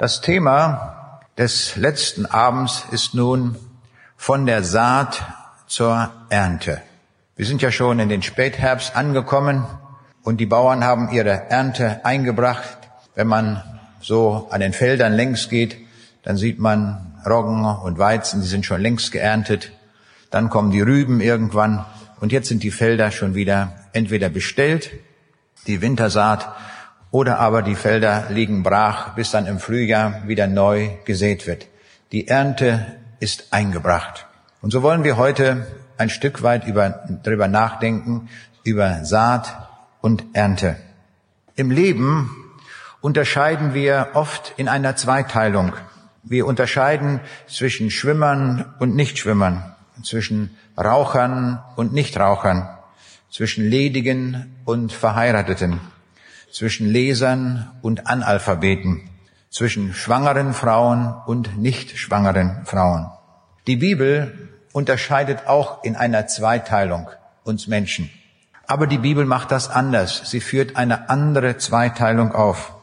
Das Thema des letzten Abends ist nun von der Saat zur Ernte. Wir sind ja schon in den Spätherbst angekommen und die Bauern haben ihre Ernte eingebracht. Wenn man so an den Feldern längs geht, dann sieht man Roggen und Weizen, die sind schon längst geerntet. Dann kommen die Rüben irgendwann und jetzt sind die Felder schon wieder entweder bestellt, die Wintersaat, oder aber die Felder liegen brach, bis dann im Frühjahr wieder neu gesät wird. Die Ernte ist eingebracht. Und so wollen wir heute ein Stück weit über, darüber nachdenken, über Saat und Ernte. Im Leben unterscheiden wir oft in einer Zweiteilung. Wir unterscheiden zwischen Schwimmern und Nichtschwimmern, zwischen Rauchern und Nichtrauchern, zwischen Ledigen und Verheirateten zwischen Lesern und Analphabeten, zwischen schwangeren Frauen und nicht schwangeren Frauen. Die Bibel unterscheidet auch in einer Zweiteilung uns Menschen. Aber die Bibel macht das anders. Sie führt eine andere Zweiteilung auf.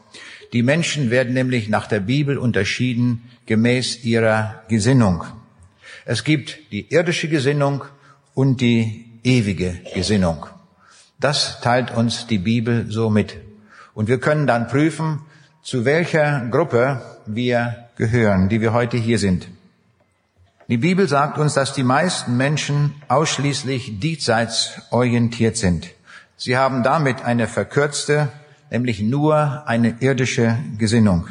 Die Menschen werden nämlich nach der Bibel unterschieden gemäß ihrer Gesinnung. Es gibt die irdische Gesinnung und die ewige Gesinnung. Das teilt uns die Bibel so mit. Und wir können dann prüfen, zu welcher Gruppe wir gehören, die wir heute hier sind. Die Bibel sagt uns, dass die meisten Menschen ausschließlich diesseits orientiert sind. Sie haben damit eine verkürzte, nämlich nur eine irdische Gesinnung.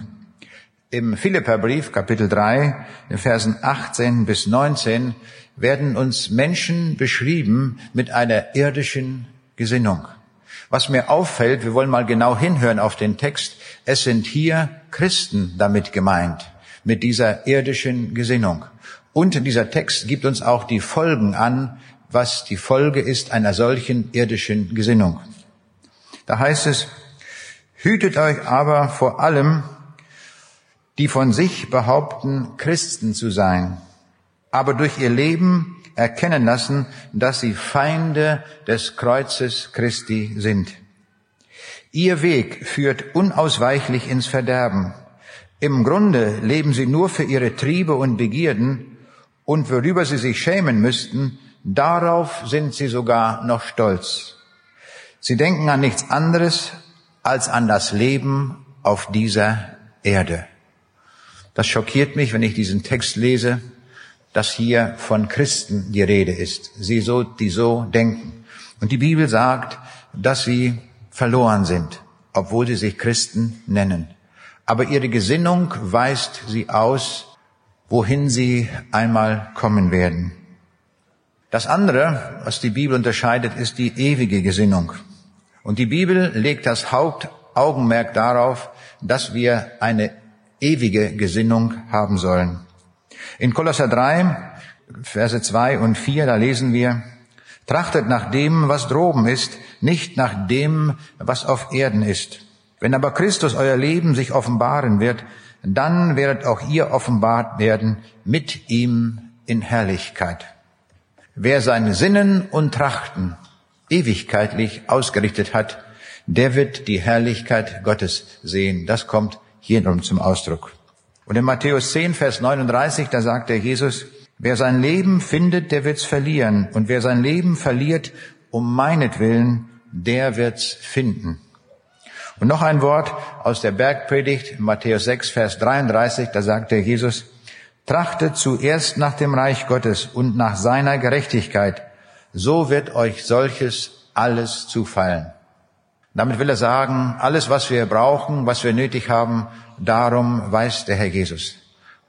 Im Philipperbrief, Kapitel 3, in Versen 18 bis 19, werden uns Menschen beschrieben mit einer irdischen Gesinnung. Was mir auffällt, wir wollen mal genau hinhören auf den Text, es sind hier Christen damit gemeint, mit dieser irdischen Gesinnung. Und dieser Text gibt uns auch die Folgen an, was die Folge ist einer solchen irdischen Gesinnung. Da heißt es, hütet euch aber vor allem, die von sich behaupten, Christen zu sein, aber durch ihr Leben erkennen lassen, dass sie Feinde des Kreuzes Christi sind. Ihr Weg führt unausweichlich ins Verderben. Im Grunde leben sie nur für ihre Triebe und Begierden und worüber sie sich schämen müssten, darauf sind sie sogar noch stolz. Sie denken an nichts anderes als an das Leben auf dieser Erde. Das schockiert mich, wenn ich diesen Text lese dass hier von Christen die Rede ist, sie so, die so denken. Und die Bibel sagt, dass sie verloren sind, obwohl sie sich Christen nennen. Aber ihre Gesinnung weist sie aus, wohin sie einmal kommen werden. Das andere, was die Bibel unterscheidet, ist die ewige Gesinnung. Und die Bibel legt das Hauptaugenmerk darauf, dass wir eine ewige Gesinnung haben sollen. In Kolosser 3, Verse 2 und 4, da lesen wir, Trachtet nach dem, was droben ist, nicht nach dem, was auf Erden ist. Wenn aber Christus euer Leben sich offenbaren wird, dann werdet auch ihr offenbart werden mit ihm in Herrlichkeit. Wer seine Sinnen und Trachten ewigkeitlich ausgerichtet hat, der wird die Herrlichkeit Gottes sehen. Das kommt hier nun zum Ausdruck. Und in Matthäus 10, Vers 39, da sagt der Jesus, wer sein Leben findet, der wird's verlieren. Und wer sein Leben verliert, um meinetwillen, der wird's finden. Und noch ein Wort aus der Bergpredigt, Matthäus 6, Vers 33, da sagt der Jesus, trachtet zuerst nach dem Reich Gottes und nach seiner Gerechtigkeit, so wird euch solches alles zufallen. Damit will er sagen, alles, was wir brauchen, was wir nötig haben, darum weiß der Herr Jesus.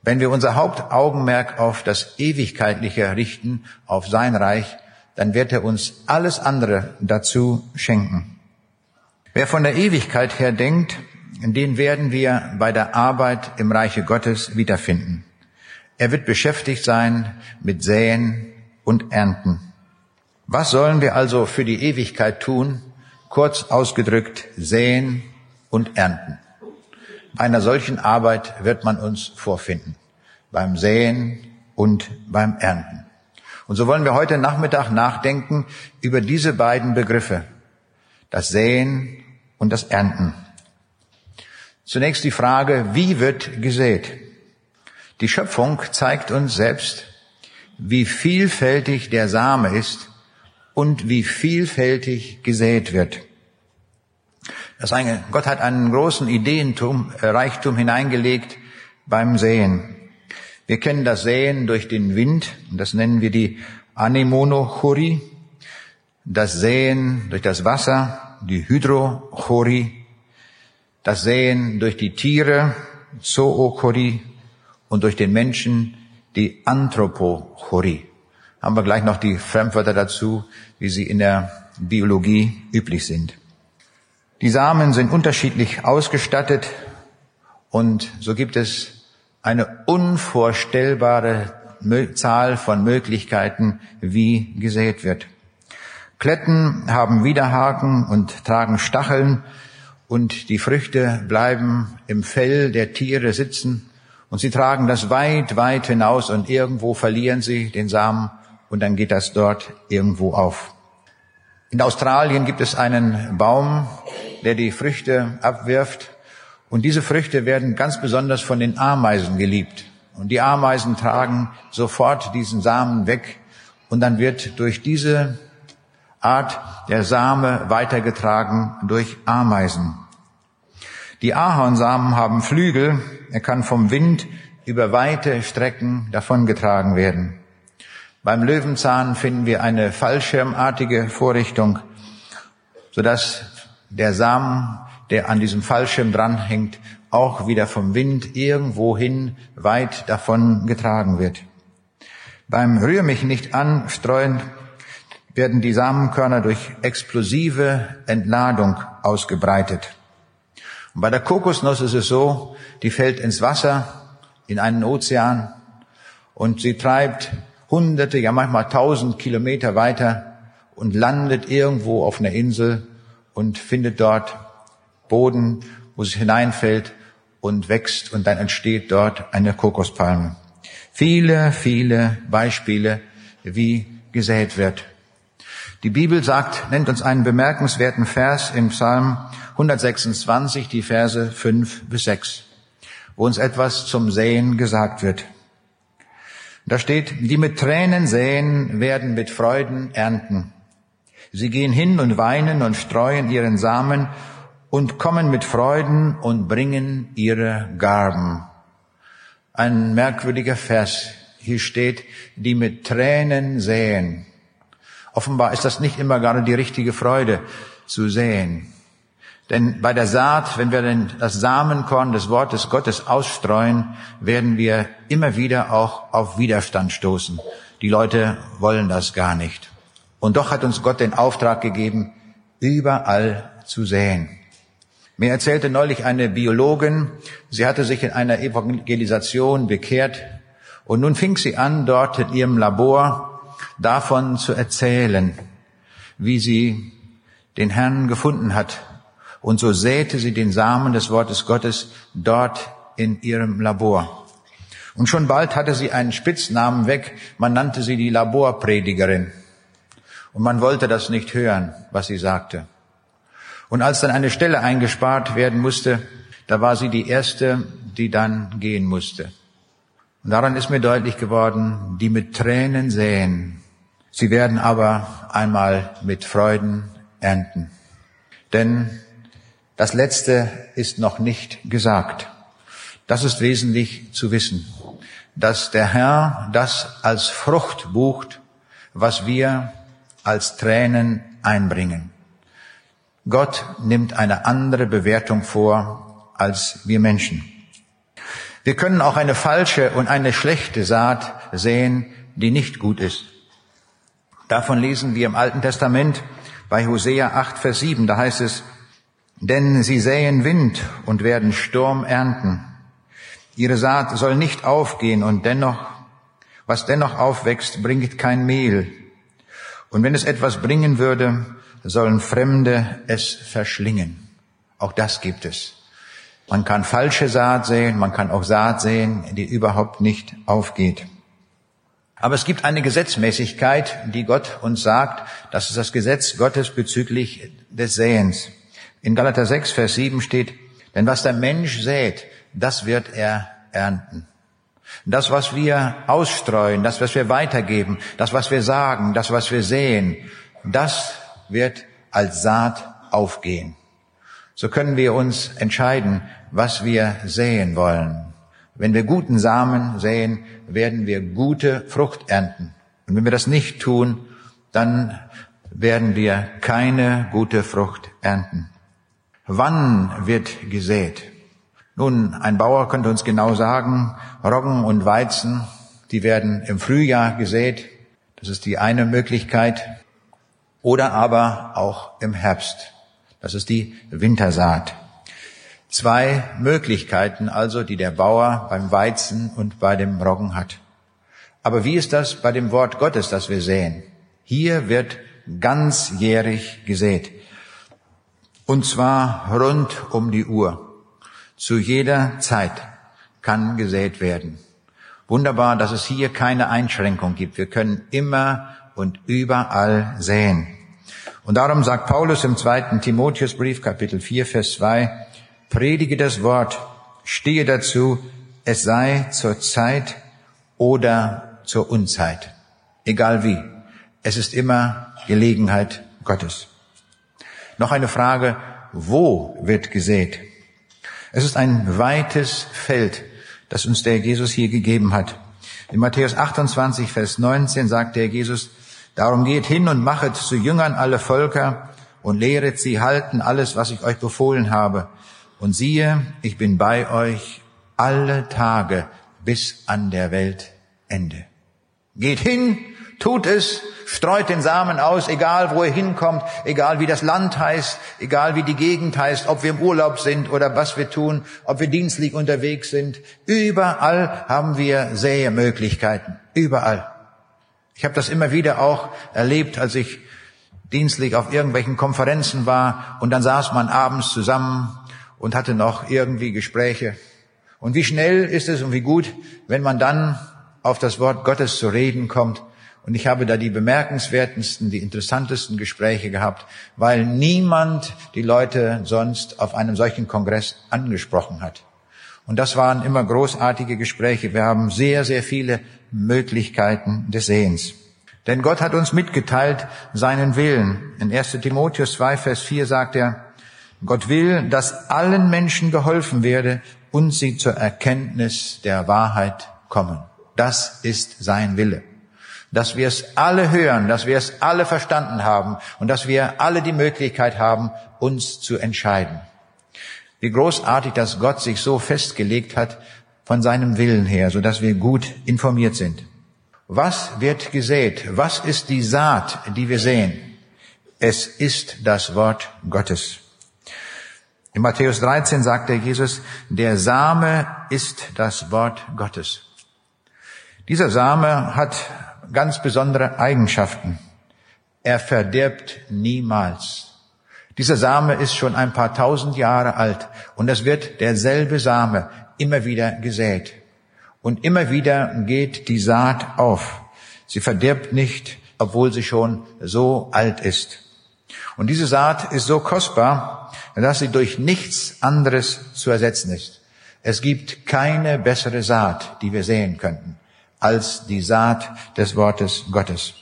Wenn wir unser Hauptaugenmerk auf das Ewigkeitliche richten, auf sein Reich, dann wird er uns alles andere dazu schenken. Wer von der Ewigkeit her denkt, den werden wir bei der Arbeit im Reiche Gottes wiederfinden. Er wird beschäftigt sein mit Säen und Ernten. Was sollen wir also für die Ewigkeit tun? Kurz ausgedrückt, säen und ernten. Einer solchen Arbeit wird man uns vorfinden. Beim Säen und beim Ernten. Und so wollen wir heute Nachmittag nachdenken über diese beiden Begriffe. Das Säen und das Ernten. Zunächst die Frage, wie wird gesät? Die Schöpfung zeigt uns selbst, wie vielfältig der Same ist und wie vielfältig gesät wird. Das eine, Gott hat einen großen Ideentum, äh, Reichtum hineingelegt beim Säen. Wir kennen das Säen durch den Wind, das nennen wir die Anemonochorie, das Säen durch das Wasser, die Hydrochorie, das Säen durch die Tiere, Zoochorie und durch den Menschen, die Anthropochorie. Haben wir gleich noch die Fremdwörter dazu, wie sie in der Biologie üblich sind. Die Samen sind unterschiedlich ausgestattet und so gibt es eine unvorstellbare Zahl von Möglichkeiten, wie gesät wird. Kletten haben Widerhaken und tragen Stacheln und die Früchte bleiben im Fell der Tiere sitzen und sie tragen das weit, weit hinaus und irgendwo verlieren sie den Samen und dann geht das dort irgendwo auf. In Australien gibt es einen Baum, der die Früchte abwirft und diese Früchte werden ganz besonders von den Ameisen geliebt. Und die Ameisen tragen sofort diesen Samen weg und dann wird durch diese Art der Same weitergetragen durch Ameisen. Die Ahornsamen haben Flügel, er kann vom Wind über weite Strecken davongetragen werden. Beim Löwenzahn finden wir eine fallschirmartige Vorrichtung, sodass der Samen, der an diesem Fallschirm dranhängt, auch wieder vom Wind irgendwohin weit davon getragen wird. Beim Rühr mich nicht anstreuen werden die Samenkörner durch explosive Entladung ausgebreitet. Und bei der Kokosnuss ist es so, die fällt ins Wasser, in einen Ozean und sie treibt hunderte, ja manchmal tausend Kilometer weiter und landet irgendwo auf einer Insel und findet dort Boden, wo sie hineinfällt und wächst und dann entsteht dort eine Kokospalme. Viele, viele Beispiele, wie gesät wird. Die Bibel sagt, nennt uns einen bemerkenswerten Vers im Psalm 126, die Verse 5 bis 6, wo uns etwas zum Säen gesagt wird. Da steht, die mit Tränen säen, werden mit Freuden ernten. Sie gehen hin und weinen und streuen ihren Samen und kommen mit Freuden und bringen ihre Garben. Ein merkwürdiger Vers. Hier steht, die mit Tränen säen. Offenbar ist das nicht immer gerade die richtige Freude zu säen. Denn bei der Saat, wenn wir denn das Samenkorn des Wortes Gottes ausstreuen, werden wir immer wieder auch auf Widerstand stoßen. Die Leute wollen das gar nicht. Und doch hat uns Gott den Auftrag gegeben, überall zu säen. Mir erzählte neulich eine Biologin, sie hatte sich in einer Evangelisation bekehrt und nun fing sie an, dort in ihrem Labor davon zu erzählen, wie sie den Herrn gefunden hat, und so säte sie den Samen des Wortes Gottes dort in ihrem Labor. Und schon bald hatte sie einen Spitznamen weg. Man nannte sie die Laborpredigerin. Und man wollte das nicht hören, was sie sagte. Und als dann eine Stelle eingespart werden musste, da war sie die erste, die dann gehen musste. Und daran ist mir deutlich geworden, die mit Tränen säen, sie werden aber einmal mit Freuden ernten. Denn das Letzte ist noch nicht gesagt. Das ist wesentlich zu wissen, dass der Herr das als Frucht bucht, was wir als Tränen einbringen. Gott nimmt eine andere Bewertung vor als wir Menschen. Wir können auch eine falsche und eine schlechte Saat sehen, die nicht gut ist. Davon lesen wir im Alten Testament bei Hosea 8, Vers 7. Da heißt es, denn sie säen Wind und werden Sturm ernten. Ihre Saat soll nicht aufgehen und dennoch, was dennoch aufwächst, bringt kein Mehl. Und wenn es etwas bringen würde, sollen Fremde es verschlingen. Auch das gibt es. Man kann falsche Saat sehen, man kann auch Saat sehen, die überhaupt nicht aufgeht. Aber es gibt eine Gesetzmäßigkeit, die Gott uns sagt, das ist das Gesetz Gottes bezüglich des Säens. In Galater 6, Vers 7 steht, Denn was der Mensch sät, das wird er ernten. Das, was wir ausstreuen, das, was wir weitergeben, das, was wir sagen, das, was wir sehen, das wird als Saat aufgehen. So können wir uns entscheiden, was wir säen wollen. Wenn wir guten Samen säen, werden wir gute Frucht ernten. Und wenn wir das nicht tun, dann werden wir keine gute Frucht ernten. Wann wird gesät? Nun, ein Bauer könnte uns genau sagen, Roggen und Weizen, die werden im Frühjahr gesät. Das ist die eine Möglichkeit. Oder aber auch im Herbst. Das ist die Wintersaat. Zwei Möglichkeiten also, die der Bauer beim Weizen und bei dem Roggen hat. Aber wie ist das bei dem Wort Gottes, das wir sehen? Hier wird ganzjährig gesät. Und zwar rund um die Uhr. Zu jeder Zeit kann gesät werden. Wunderbar, dass es hier keine Einschränkung gibt. Wir können immer und überall säen. Und darum sagt Paulus im zweiten Timotheusbrief, Kapitel 4, Vers 2, predige das Wort, stehe dazu, es sei zur Zeit oder zur Unzeit. Egal wie. Es ist immer Gelegenheit Gottes. Noch eine Frage, wo wird gesät? Es ist ein weites Feld, das uns der Jesus hier gegeben hat. In Matthäus 28, Vers 19 sagt der Jesus, darum geht hin und machet zu Jüngern alle Völker und lehret sie halten alles, was ich euch befohlen habe. Und siehe, ich bin bei euch alle Tage bis an der Weltende. Geht hin, tut es, streut den Samen aus, egal wo er hinkommt, egal wie das Land heißt, egal wie die Gegend heißt, ob wir im Urlaub sind oder was wir tun, ob wir dienstlich unterwegs sind. Überall haben wir Säemöglichkeiten. Überall. Ich habe das immer wieder auch erlebt, als ich dienstlich auf irgendwelchen Konferenzen war und dann saß man abends zusammen und hatte noch irgendwie Gespräche. Und wie schnell ist es und wie gut, wenn man dann auf das Wort Gottes zu reden kommt. Und ich habe da die bemerkenswertesten, die interessantesten Gespräche gehabt, weil niemand die Leute sonst auf einem solchen Kongress angesprochen hat. Und das waren immer großartige Gespräche. Wir haben sehr, sehr viele Möglichkeiten des Sehens. Denn Gott hat uns mitgeteilt seinen Willen. In 1 Timotheus 2, Vers 4 sagt er, Gott will, dass allen Menschen geholfen werde und sie zur Erkenntnis der Wahrheit kommen. Das ist sein Wille. Dass wir es alle hören, dass wir es alle verstanden haben und dass wir alle die Möglichkeit haben, uns zu entscheiden. Wie großartig, dass Gott sich so festgelegt hat von seinem Willen her, so dass wir gut informiert sind. Was wird gesät? Was ist die Saat, die wir sehen? Es ist das Wort Gottes. In Matthäus 13 sagt der Jesus, der Same ist das Wort Gottes. Dieser Same hat ganz besondere Eigenschaften. Er verdirbt niemals. Dieser Same ist schon ein paar tausend Jahre alt und es wird derselbe Same immer wieder gesät. Und immer wieder geht die Saat auf. Sie verdirbt nicht, obwohl sie schon so alt ist. Und diese Saat ist so kostbar, dass sie durch nichts anderes zu ersetzen ist. Es gibt keine bessere Saat, die wir sehen könnten, als die Saat des Wortes Gottes.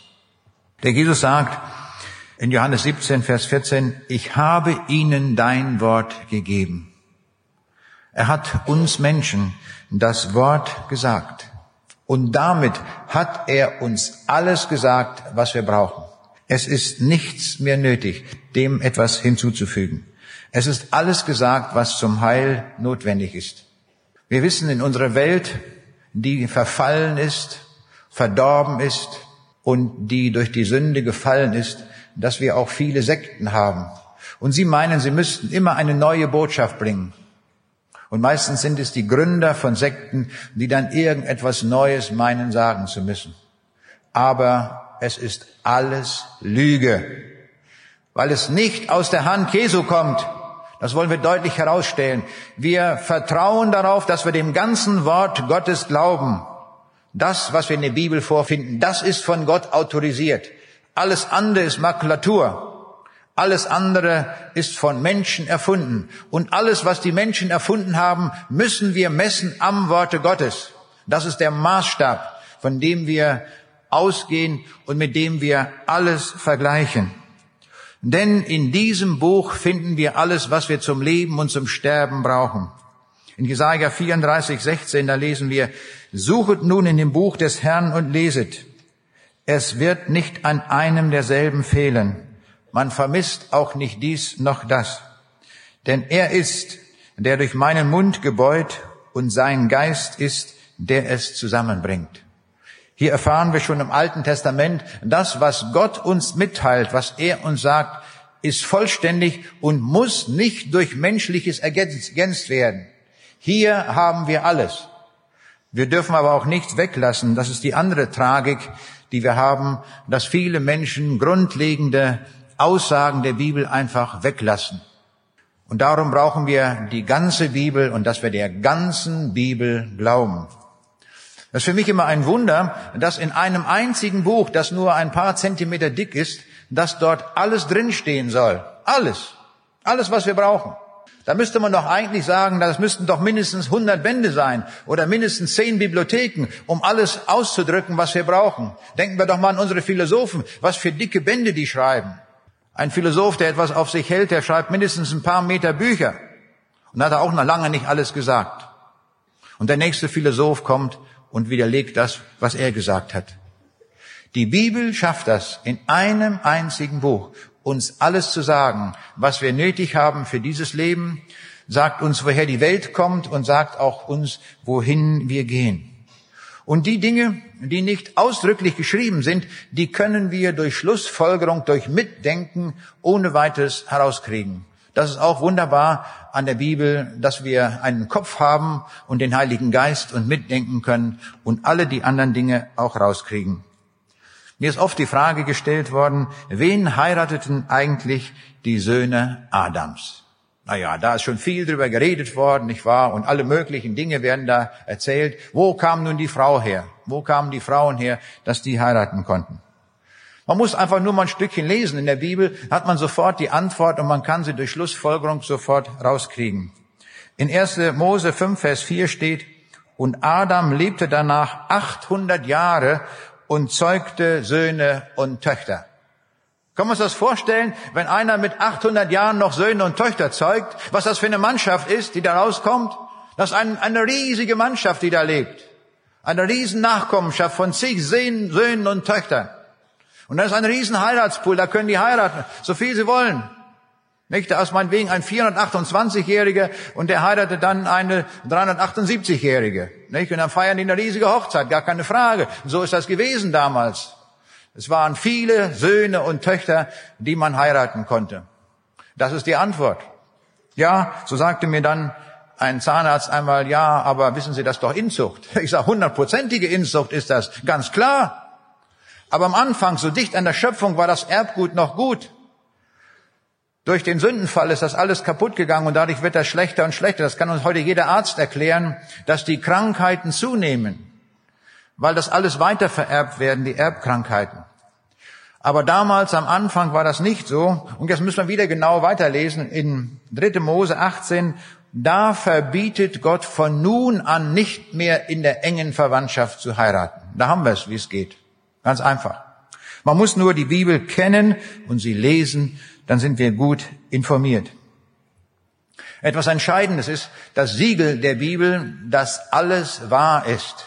Der Jesus sagt in Johannes 17, Vers 14, ich habe ihnen dein Wort gegeben. Er hat uns Menschen das Wort gesagt. Und damit hat er uns alles gesagt, was wir brauchen. Es ist nichts mehr nötig, dem etwas hinzuzufügen. Es ist alles gesagt, was zum Heil notwendig ist. Wir wissen in unserer Welt, die verfallen ist, verdorben ist und die durch die Sünde gefallen ist, dass wir auch viele Sekten haben. Und sie meinen, sie müssten immer eine neue Botschaft bringen. Und meistens sind es die Gründer von Sekten, die dann irgendetwas Neues meinen sagen zu müssen. Aber es ist alles Lüge, weil es nicht aus der Hand Jesu kommt. Das wollen wir deutlich herausstellen. Wir vertrauen darauf, dass wir dem ganzen Wort Gottes glauben. Das, was wir in der Bibel vorfinden, das ist von Gott autorisiert. Alles andere ist Makulatur. Alles andere ist von Menschen erfunden. Und alles, was die Menschen erfunden haben, müssen wir messen am Worte Gottes. Das ist der Maßstab, von dem wir ausgehen und mit dem wir alles vergleichen. Denn in diesem Buch finden wir alles, was wir zum Leben und zum Sterben brauchen. In Jesaja 34, 16, da lesen wir, Suchet nun in dem Buch des Herrn und leset. Es wird nicht an einem derselben fehlen. Man vermisst auch nicht dies noch das. Denn er ist, der durch meinen Mund gebeut und sein Geist ist, der es zusammenbringt. Hier erfahren wir schon im Alten Testament, das, was Gott uns mitteilt, was er uns sagt, ist vollständig und muss nicht durch menschliches ergänzt werden. Hier haben wir alles. Wir dürfen aber auch nichts weglassen. Das ist die andere Tragik, die wir haben, dass viele Menschen grundlegende Aussagen der Bibel einfach weglassen. Und darum brauchen wir die ganze Bibel und dass wir der ganzen Bibel glauben. Das ist für mich immer ein Wunder, dass in einem einzigen Buch, das nur ein paar Zentimeter dick ist, dass dort alles drinstehen soll. Alles. Alles, was wir brauchen. Da müsste man doch eigentlich sagen, das müssten doch mindestens 100 Bände sein oder mindestens 10 Bibliotheken, um alles auszudrücken, was wir brauchen. Denken wir doch mal an unsere Philosophen, was für dicke Bände die schreiben. Ein Philosoph, der etwas auf sich hält, der schreibt mindestens ein paar Meter Bücher und hat er auch noch lange nicht alles gesagt. Und der nächste Philosoph kommt und widerlegt das, was er gesagt hat. Die Bibel schafft das in einem einzigen Buch uns alles zu sagen, was wir nötig haben für dieses Leben, sagt uns, woher die Welt kommt und sagt auch uns, wohin wir gehen. Und die Dinge, die nicht ausdrücklich geschrieben sind, die können wir durch Schlussfolgerung, durch Mitdenken ohne weiteres herauskriegen. Das ist auch wunderbar an der Bibel, dass wir einen Kopf haben und den Heiligen Geist und mitdenken können und alle die anderen Dinge auch rauskriegen. Mir ist oft die Frage gestellt worden, wen heirateten eigentlich die Söhne Adams? Naja, da ist schon viel drüber geredet worden, nicht wahr? Und alle möglichen Dinge werden da erzählt. Wo kam nun die Frau her? Wo kamen die Frauen her, dass die heiraten konnten? Man muss einfach nur mal ein Stückchen lesen. In der Bibel hat man sofort die Antwort und man kann sie durch Schlussfolgerung sofort rauskriegen. In 1. Mose 5, Vers 4 steht, und Adam lebte danach 800 Jahre und zeugte Söhne und Töchter. Können wir uns das vorstellen, wenn einer mit 800 Jahren noch Söhne und Töchter zeugt, was das für eine Mannschaft ist, die da rauskommt? Das ist ein, eine riesige Mannschaft, die da lebt. Eine riesen Nachkommenschaft von zig Söhnen und Töchtern. Und das ist ein riesen Heiratspool, da können die heiraten, so viel sie wollen. Nicht? Da ist meinetwegen ein 428-Jähriger und der heiratet dann eine 378-Jährige. Nicht? Und dann feiern die eine riesige Hochzeit, gar keine Frage. So ist das gewesen damals. Es waren viele Söhne und Töchter, die man heiraten konnte. Das ist die Antwort. Ja, so sagte mir dann ein Zahnarzt einmal, ja, aber wissen Sie, das ist doch Inzucht. Ich sage, hundertprozentige Inzucht ist das, ganz klar. Aber am Anfang, so dicht an der Schöpfung, war das Erbgut noch gut. Durch den Sündenfall ist das alles kaputt gegangen und dadurch wird das schlechter und schlechter. Das kann uns heute jeder Arzt erklären, dass die Krankheiten zunehmen, weil das alles weiter vererbt werden, die Erbkrankheiten. Aber damals am Anfang war das nicht so. Und jetzt müssen wir wieder genau weiterlesen in 3. Mose 18. Da verbietet Gott von nun an nicht mehr in der engen Verwandtschaft zu heiraten. Da haben wir es, wie es geht. Ganz einfach. Man muss nur die Bibel kennen und sie lesen dann sind wir gut informiert. Etwas Entscheidendes ist das Siegel der Bibel, dass alles wahr ist.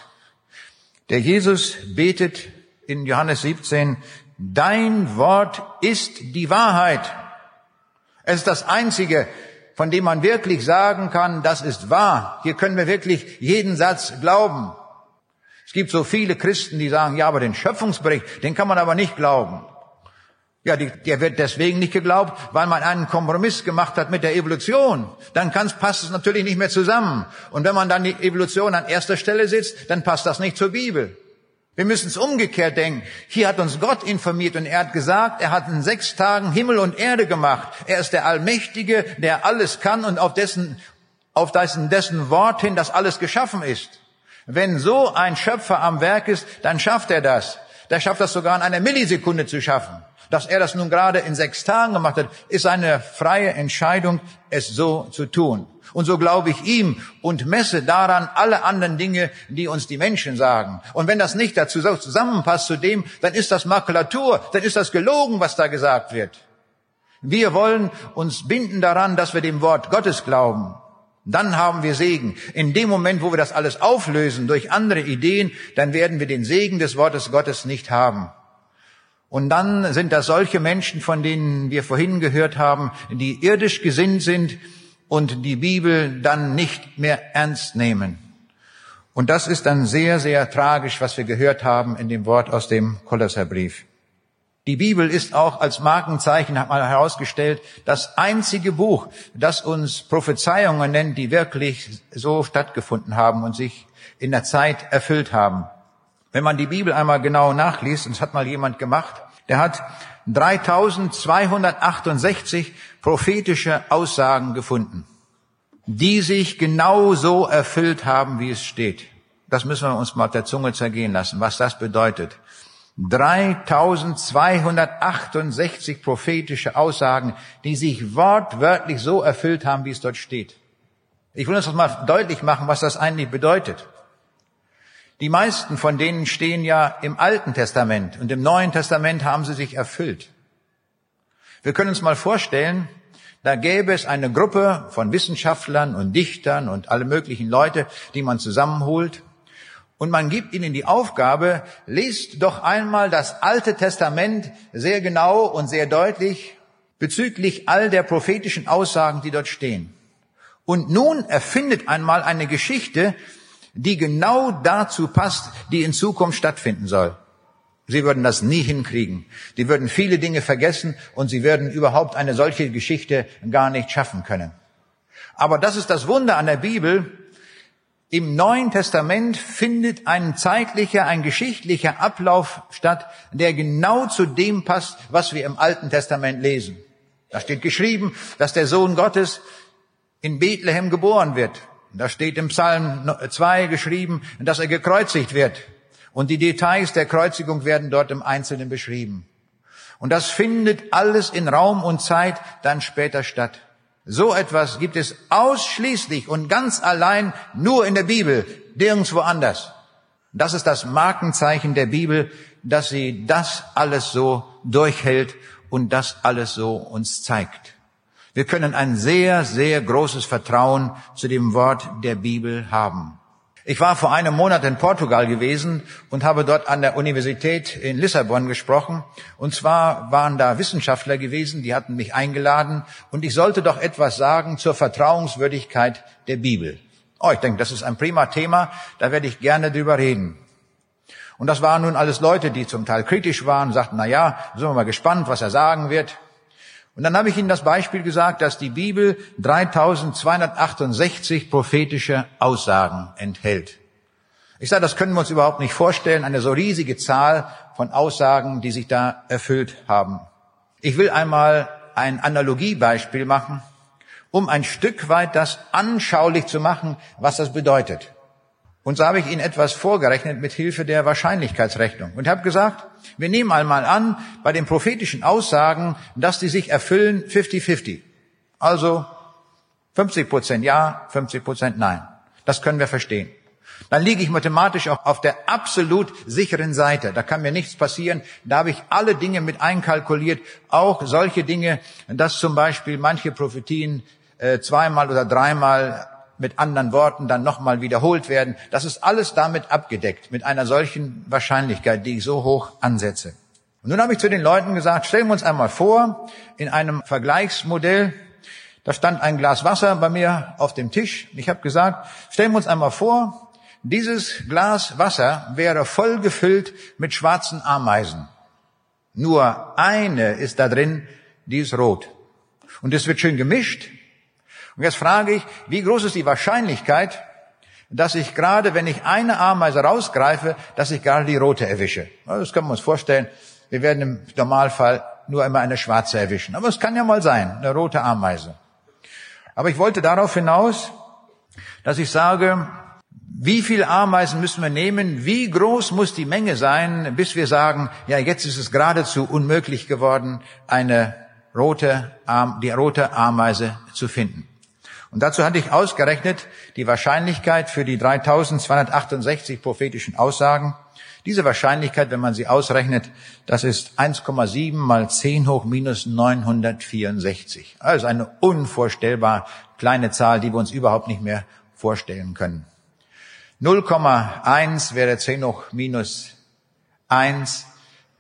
Der Jesus betet in Johannes 17, dein Wort ist die Wahrheit. Es ist das Einzige, von dem man wirklich sagen kann, das ist wahr. Hier können wir wirklich jeden Satz glauben. Es gibt so viele Christen, die sagen, ja, aber den Schöpfungsbericht, den kann man aber nicht glauben. Ja, die, der wird deswegen nicht geglaubt, weil man einen Kompromiss gemacht hat mit der Evolution. Dann kann's, passt es natürlich nicht mehr zusammen. Und wenn man dann die Evolution an erster Stelle sitzt, dann passt das nicht zur Bibel. Wir müssen es umgekehrt denken. Hier hat uns Gott informiert und er hat gesagt, er hat in sechs Tagen Himmel und Erde gemacht. Er ist der Allmächtige, der alles kann und auf dessen, auf dessen, dessen Wort hin das alles geschaffen ist. Wenn so ein Schöpfer am Werk ist, dann schafft er das. Der schafft das sogar in einer Millisekunde zu schaffen. Dass er das nun gerade in sechs Tagen gemacht hat, ist eine freie Entscheidung, es so zu tun. Und so glaube ich ihm und messe daran alle anderen Dinge, die uns die Menschen sagen. Und wenn das nicht dazu zusammenpasst zu dem, dann ist das Makulatur, dann ist das gelogen, was da gesagt wird. Wir wollen uns binden daran, dass wir dem Wort Gottes glauben. Dann haben wir Segen. In dem Moment, wo wir das alles auflösen durch andere Ideen, dann werden wir den Segen des Wortes Gottes nicht haben. Und dann sind das solche Menschen, von denen wir vorhin gehört haben, die irdisch gesinnt sind und die Bibel dann nicht mehr ernst nehmen. Und das ist dann sehr, sehr tragisch, was wir gehört haben in dem Wort aus dem Kolosserbrief. Die Bibel ist auch als Markenzeichen, hat man herausgestellt, das einzige Buch, das uns Prophezeiungen nennt, die wirklich so stattgefunden haben und sich in der Zeit erfüllt haben. Wenn man die Bibel einmal genau nachliest, und das hat mal jemand gemacht, der hat 3268 prophetische Aussagen gefunden, die sich genau so erfüllt haben, wie es steht. Das müssen wir uns mal auf der Zunge zergehen lassen, was das bedeutet. 3268 prophetische Aussagen, die sich wortwörtlich so erfüllt haben, wie es dort steht. Ich will uns das mal deutlich machen, was das eigentlich bedeutet. Die meisten von denen stehen ja im Alten Testament und im Neuen Testament haben sie sich erfüllt. Wir können uns mal vorstellen, da gäbe es eine Gruppe von Wissenschaftlern und Dichtern und alle möglichen Leute, die man zusammenholt und man gibt ihnen die Aufgabe, lest doch einmal das Alte Testament sehr genau und sehr deutlich bezüglich all der prophetischen Aussagen, die dort stehen. Und nun erfindet einmal eine Geschichte, die genau dazu passt, die in Zukunft stattfinden soll. Sie würden das nie hinkriegen. Die würden viele Dinge vergessen und sie würden überhaupt eine solche Geschichte gar nicht schaffen können. Aber das ist das Wunder an der Bibel. Im Neuen Testament findet ein zeitlicher, ein geschichtlicher Ablauf statt, der genau zu dem passt, was wir im Alten Testament lesen. Da steht geschrieben, dass der Sohn Gottes in Bethlehem geboren wird. Da steht im Psalm 2 geschrieben, dass er gekreuzigt wird. Und die Details der Kreuzigung werden dort im Einzelnen beschrieben. Und das findet alles in Raum und Zeit dann später statt. So etwas gibt es ausschließlich und ganz allein nur in der Bibel, nirgendwo anders. Das ist das Markenzeichen der Bibel, dass sie das alles so durchhält und das alles so uns zeigt. Wir können ein sehr, sehr großes Vertrauen zu dem Wort der Bibel haben. Ich war vor einem Monat in Portugal gewesen und habe dort an der Universität in Lissabon gesprochen. Und zwar waren da Wissenschaftler gewesen, die hatten mich eingeladen und ich sollte doch etwas sagen zur Vertrauenswürdigkeit der Bibel. Oh, ich denke, das ist ein prima Thema, da werde ich gerne drüber reden. Und das waren nun alles Leute, die zum Teil kritisch waren, sagten, na ja, sind wir mal gespannt, was er sagen wird. Und dann habe ich Ihnen das Beispiel gesagt, dass die Bibel 3268 prophetische Aussagen enthält. Ich sage, das können wir uns überhaupt nicht vorstellen, eine so riesige Zahl von Aussagen, die sich da erfüllt haben. Ich will einmal ein Analogiebeispiel machen, um ein Stück weit das anschaulich zu machen, was das bedeutet. Und so habe ich Ihnen etwas vorgerechnet mit Hilfe der Wahrscheinlichkeitsrechnung und habe gesagt, wir nehmen einmal an, bei den prophetischen Aussagen, dass die sich erfüllen 50-50. Also 50 Prozent ja, 50 Prozent nein. Das können wir verstehen. Dann liege ich mathematisch auch auf der absolut sicheren Seite. Da kann mir nichts passieren. Da habe ich alle Dinge mit einkalkuliert, auch solche Dinge, dass zum Beispiel manche Prophetien äh, zweimal oder dreimal mit anderen Worten dann nochmal wiederholt werden. Das ist alles damit abgedeckt, mit einer solchen Wahrscheinlichkeit, die ich so hoch ansetze. Und nun habe ich zu den Leuten gesagt, stellen wir uns einmal vor, in einem Vergleichsmodell, da stand ein Glas Wasser bei mir auf dem Tisch. Ich habe gesagt, stellen wir uns einmal vor, dieses Glas Wasser wäre voll gefüllt mit schwarzen Ameisen. Nur eine ist da drin, die ist rot. Und es wird schön gemischt und jetzt frage ich, wie groß ist die Wahrscheinlichkeit, dass ich gerade, wenn ich eine Ameise rausgreife, dass ich gerade die rote erwische? Das können wir uns vorstellen. Wir werden im Normalfall nur immer eine schwarze erwischen. Aber es kann ja mal sein, eine rote Ameise. Aber ich wollte darauf hinaus, dass ich sage, Wie viel Ameisen müssen wir nehmen? Wie groß muss die Menge sein, bis wir sagen, ja, jetzt ist es geradezu unmöglich geworden, eine rote, die rote Ameise zu finden. Und dazu hatte ich ausgerechnet die Wahrscheinlichkeit für die 3268 prophetischen Aussagen. Diese Wahrscheinlichkeit, wenn man sie ausrechnet, das ist 1,7 mal 10 hoch minus 964. Also eine unvorstellbar kleine Zahl, die wir uns überhaupt nicht mehr vorstellen können. 0,1 wäre 10 hoch minus 1,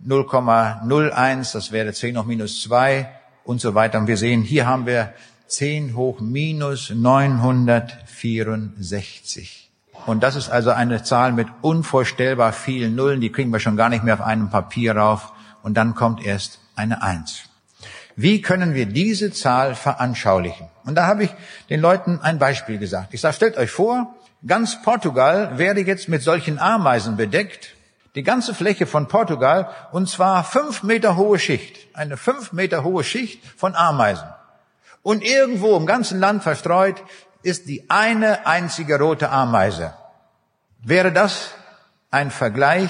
0,01, das wäre 10 hoch minus 2 und so weiter. Und wir sehen, hier haben wir 10 hoch minus 964. Und das ist also eine Zahl mit unvorstellbar vielen Nullen, die kriegen wir schon gar nicht mehr auf einem Papier rauf. Und dann kommt erst eine Eins. Wie können wir diese Zahl veranschaulichen? Und da habe ich den Leuten ein Beispiel gesagt. Ich sage, stellt euch vor, ganz Portugal wäre jetzt mit solchen Ameisen bedeckt. Die ganze Fläche von Portugal, und zwar fünf Meter hohe Schicht. Eine fünf Meter hohe Schicht von Ameisen. Und irgendwo im ganzen Land verstreut ist die eine einzige rote Ameise. Wäre das ein Vergleich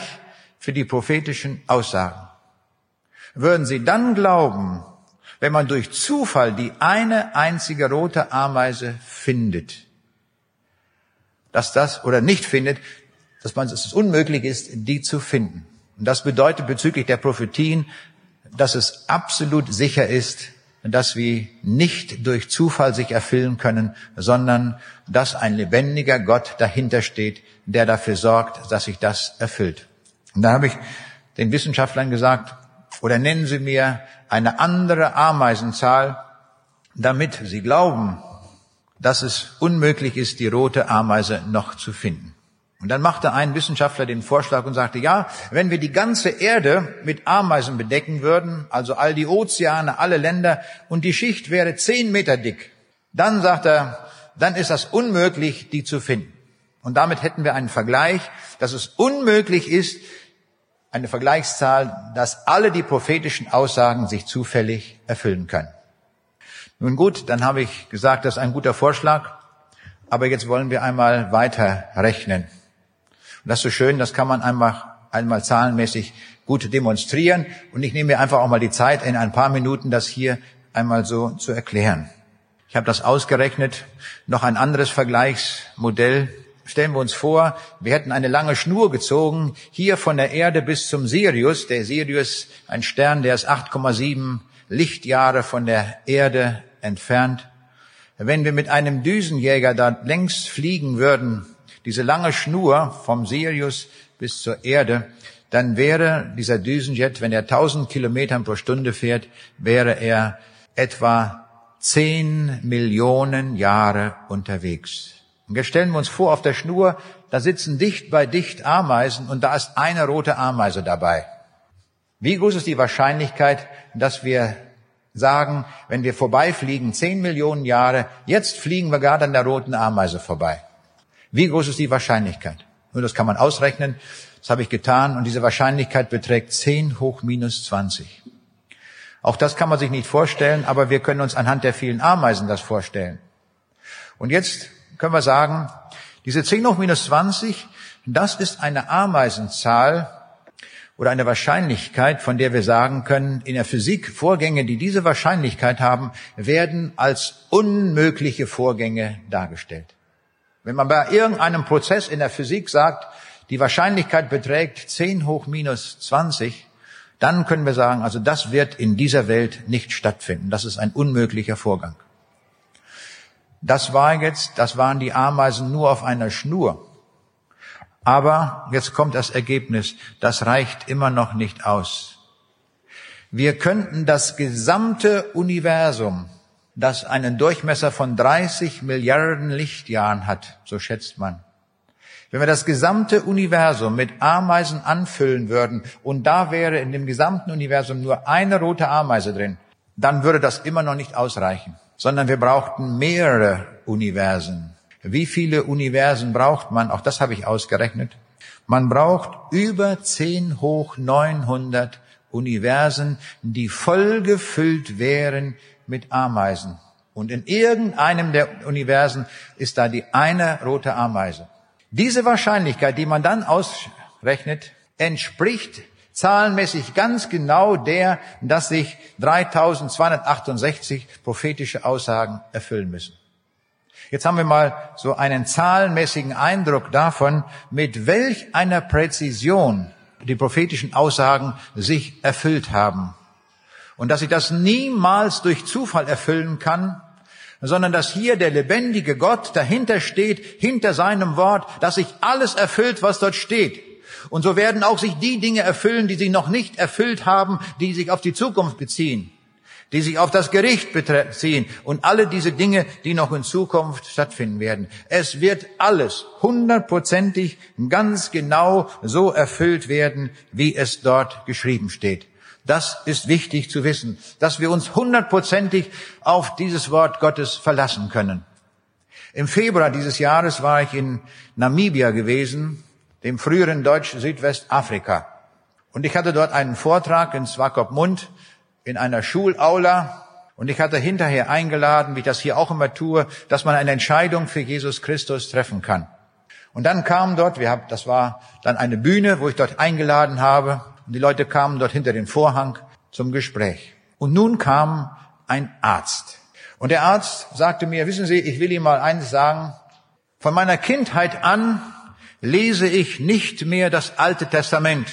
für die prophetischen Aussagen? Würden Sie dann glauben, wenn man durch Zufall die eine einzige rote Ameise findet, dass das oder nicht findet, dass man es unmöglich ist, die zu finden. Und das bedeutet bezüglich der Prophetien, dass es absolut sicher ist, dass wir nicht durch Zufall sich erfüllen können, sondern dass ein lebendiger Gott dahinter steht, der dafür sorgt, dass sich das erfüllt. Und da habe ich den Wissenschaftlern gesagt, oder nennen Sie mir eine andere Ameisenzahl, damit Sie glauben, dass es unmöglich ist, die rote Ameise noch zu finden. Und dann machte ein Wissenschaftler den Vorschlag und sagte, ja, wenn wir die ganze Erde mit Ameisen bedecken würden, also all die Ozeane, alle Länder, und die Schicht wäre zehn Meter dick, dann sagt er, dann ist das unmöglich, die zu finden. Und damit hätten wir einen Vergleich, dass es unmöglich ist, eine Vergleichszahl, dass alle die prophetischen Aussagen sich zufällig erfüllen können. Nun gut, dann habe ich gesagt, das ist ein guter Vorschlag, aber jetzt wollen wir einmal weiter rechnen. Das ist so schön, das kann man einmal, einmal zahlenmäßig gut demonstrieren. Und ich nehme mir einfach auch mal die Zeit, in ein paar Minuten das hier einmal so zu erklären. Ich habe das ausgerechnet. Noch ein anderes Vergleichsmodell. Stellen wir uns vor, wir hätten eine lange Schnur gezogen, hier von der Erde bis zum Sirius. Der Sirius, ein Stern, der ist 8,7 Lichtjahre von der Erde entfernt. Wenn wir mit einem Düsenjäger da längs fliegen würden, diese lange Schnur vom Sirius bis zur Erde, dann wäre dieser Düsenjet, wenn er 1000 Kilometern pro Stunde fährt, wäre er etwa 10 Millionen Jahre unterwegs. Und jetzt stellen wir uns vor, auf der Schnur, da sitzen dicht bei dicht Ameisen und da ist eine rote Ameise dabei. Wie groß ist die Wahrscheinlichkeit, dass wir sagen, wenn wir vorbeifliegen, 10 Millionen Jahre, jetzt fliegen wir gerade an der roten Ameise vorbei? Wie groß ist die Wahrscheinlichkeit? Nur das kann man ausrechnen. Das habe ich getan und diese Wahrscheinlichkeit beträgt 10 hoch minus 20. Auch das kann man sich nicht vorstellen, aber wir können uns anhand der vielen Ameisen das vorstellen. Und jetzt können wir sagen, diese 10 hoch minus 20, das ist eine Ameisenzahl oder eine Wahrscheinlichkeit, von der wir sagen können, in der Physik Vorgänge, die diese Wahrscheinlichkeit haben, werden als unmögliche Vorgänge dargestellt. Wenn man bei irgendeinem Prozess in der Physik sagt, die Wahrscheinlichkeit beträgt 10 hoch minus 20, dann können wir sagen, also das wird in dieser Welt nicht stattfinden. Das ist ein unmöglicher Vorgang. Das war jetzt, das waren die Ameisen nur auf einer Schnur. Aber jetzt kommt das Ergebnis, das reicht immer noch nicht aus. Wir könnten das gesamte Universum das einen Durchmesser von 30 Milliarden Lichtjahren hat, so schätzt man. Wenn wir das gesamte Universum mit Ameisen anfüllen würden und da wäre in dem gesamten Universum nur eine rote Ameise drin, dann würde das immer noch nicht ausreichen, sondern wir brauchten mehrere Universen. Wie viele Universen braucht man? Auch das habe ich ausgerechnet. Man braucht über 10 hoch 900 Universen, die vollgefüllt wären mit Ameisen. Und in irgendeinem der Universen ist da die eine rote Ameise. Diese Wahrscheinlichkeit, die man dann ausrechnet, entspricht zahlenmäßig ganz genau der, dass sich 3268 prophetische Aussagen erfüllen müssen. Jetzt haben wir mal so einen zahlenmäßigen Eindruck davon, mit welch einer Präzision die prophetischen Aussagen sich erfüllt haben. Und dass sich das niemals durch Zufall erfüllen kann, sondern dass hier der lebendige Gott dahinter steht, hinter seinem Wort, dass sich alles erfüllt, was dort steht. Und so werden auch sich die Dinge erfüllen, die sich noch nicht erfüllt haben, die sich auf die Zukunft beziehen, die sich auf das Gericht beziehen und alle diese Dinge, die noch in Zukunft stattfinden werden. Es wird alles hundertprozentig ganz genau so erfüllt werden, wie es dort geschrieben steht. Das ist wichtig zu wissen, dass wir uns hundertprozentig auf dieses Wort Gottes verlassen können. Im Februar dieses Jahres war ich in Namibia gewesen, dem früheren Deutsch Südwestafrika. Und ich hatte dort einen Vortrag in Swakopmund in einer Schulaula. Und ich hatte hinterher eingeladen, wie ich das hier auch immer tue, dass man eine Entscheidung für Jesus Christus treffen kann. Und dann kam dort, wir haben, das war dann eine Bühne, wo ich dort eingeladen habe, und die Leute kamen dort hinter den Vorhang zum Gespräch. Und nun kam ein Arzt. Und der Arzt sagte mir, wissen Sie, ich will Ihnen mal eines sagen. Von meiner Kindheit an lese ich nicht mehr das Alte Testament.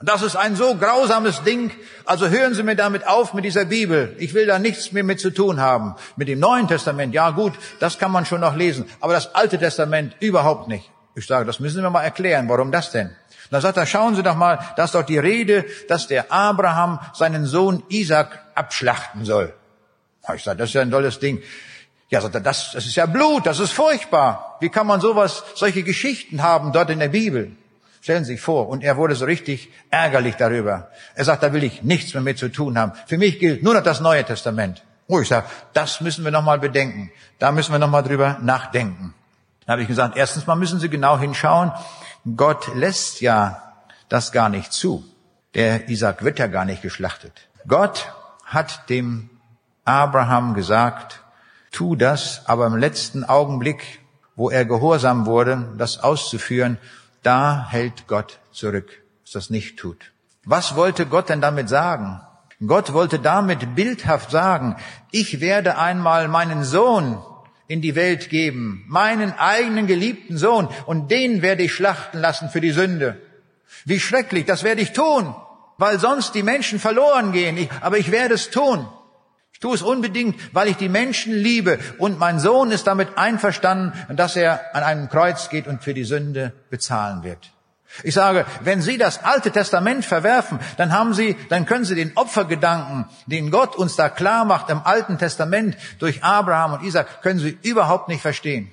Das ist ein so grausames Ding. Also hören Sie mir damit auf mit dieser Bibel. Ich will da nichts mehr mit zu tun haben. Mit dem Neuen Testament, ja gut, das kann man schon noch lesen. Aber das Alte Testament überhaupt nicht. Ich sage, das müssen wir mal erklären. Warum das denn? Dann sagt er, schauen Sie doch mal, da ist doch die Rede, dass der Abraham seinen Sohn Isaac abschlachten soll. Ich sage, das ist ja ein tolles Ding. Ja, sagt er, das, das ist ja Blut, das ist furchtbar. Wie kann man sowas, solche Geschichten haben dort in der Bibel? Stellen Sie sich vor. Und er wurde so richtig ärgerlich darüber. Er sagt, da will ich nichts mehr mit zu tun haben. Für mich gilt nur noch das Neue Testament. Oh, ich sage, das müssen wir nochmal bedenken. Da müssen wir nochmal drüber nachdenken. Dann habe ich gesagt, erstens mal müssen Sie genau hinschauen, Gott lässt ja das gar nicht zu. Der Isaac wird ja gar nicht geschlachtet. Gott hat dem Abraham gesagt, tu das, aber im letzten Augenblick, wo er gehorsam wurde, das auszuführen, da hält Gott zurück, dass das nicht tut. Was wollte Gott denn damit sagen? Gott wollte damit bildhaft sagen, ich werde einmal meinen Sohn in die Welt geben, meinen eigenen geliebten Sohn, und den werde ich schlachten lassen für die Sünde. Wie schrecklich, das werde ich tun, weil sonst die Menschen verloren gehen, ich, aber ich werde es tun. Ich tue es unbedingt, weil ich die Menschen liebe und mein Sohn ist damit einverstanden, dass er an einem Kreuz geht und für die Sünde bezahlen wird. Ich sage, wenn Sie das Alte Testament verwerfen, dann haben Sie, dann können Sie den Opfergedanken, den Gott uns da klar macht im Alten Testament durch Abraham und Isaac, können Sie überhaupt nicht verstehen.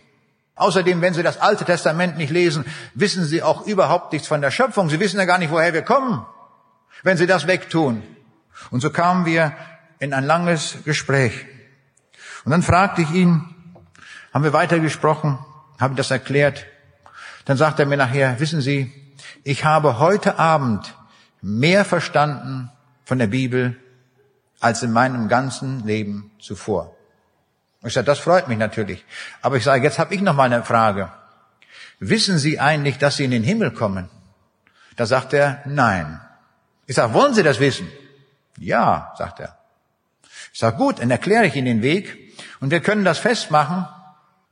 Außerdem, wenn Sie das Alte Testament nicht lesen, wissen Sie auch überhaupt nichts von der Schöpfung. Sie wissen ja gar nicht, woher wir kommen, wenn Sie das wegtun. Und so kamen wir in ein langes Gespräch. Und dann fragte ich ihn, haben wir weitergesprochen, habe das erklärt. Dann sagt er mir nachher, wissen Sie, ich habe heute Abend mehr verstanden von der Bibel als in meinem ganzen Leben zuvor. Ich sage, das freut mich natürlich. Aber ich sage, jetzt habe ich noch mal eine Frage. Wissen Sie eigentlich, dass Sie in den Himmel kommen? Da sagt er, nein. Ich sage, wollen Sie das wissen? Ja, sagt er. Ich sage, gut, dann erkläre ich Ihnen den Weg und wir können das festmachen.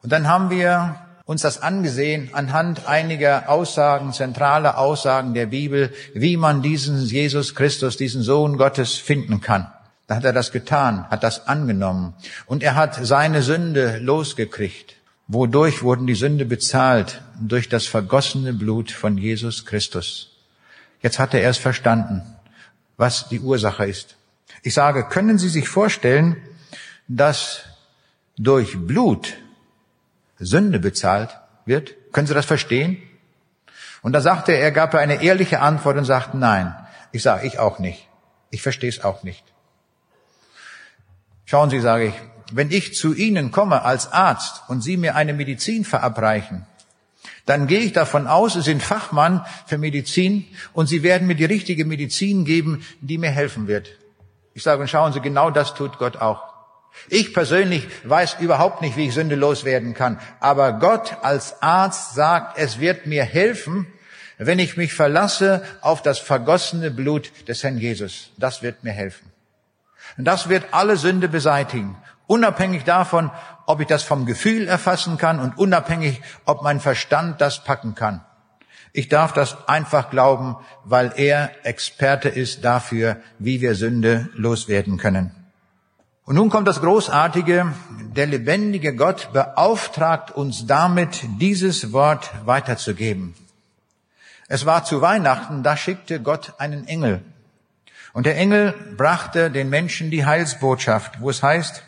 Und dann haben wir uns das angesehen anhand einiger Aussagen, zentrale Aussagen der Bibel, wie man diesen Jesus Christus, diesen Sohn Gottes finden kann. Da hat er das getan, hat das angenommen und er hat seine Sünde losgekriegt. Wodurch wurden die Sünde bezahlt? Durch das vergossene Blut von Jesus Christus. Jetzt hat er erst verstanden, was die Ursache ist. Ich sage, können Sie sich vorstellen, dass durch Blut Sünde bezahlt wird? Können Sie das verstehen? Und da sagte er, er gab eine ehrliche Antwort und sagt, nein. Ich sage, ich auch nicht. Ich verstehe es auch nicht. Schauen Sie, sage ich, wenn ich zu Ihnen komme als Arzt und Sie mir eine Medizin verabreichen, dann gehe ich davon aus, Sie sind Fachmann für Medizin und Sie werden mir die richtige Medizin geben, die mir helfen wird. Ich sage, und schauen Sie, genau das tut Gott auch. Ich persönlich weiß überhaupt nicht, wie ich Sünde loswerden kann. Aber Gott als Arzt sagt, es wird mir helfen, wenn ich mich verlasse auf das vergossene Blut des Herrn Jesus. Das wird mir helfen. Und das wird alle Sünde beseitigen. Unabhängig davon, ob ich das vom Gefühl erfassen kann und unabhängig, ob mein Verstand das packen kann. Ich darf das einfach glauben, weil er Experte ist dafür, wie wir Sünde loswerden können. Und nun kommt das Großartige, der lebendige Gott beauftragt uns damit, dieses Wort weiterzugeben. Es war zu Weihnachten, da schickte Gott einen Engel. Und der Engel brachte den Menschen die Heilsbotschaft, wo es heißt,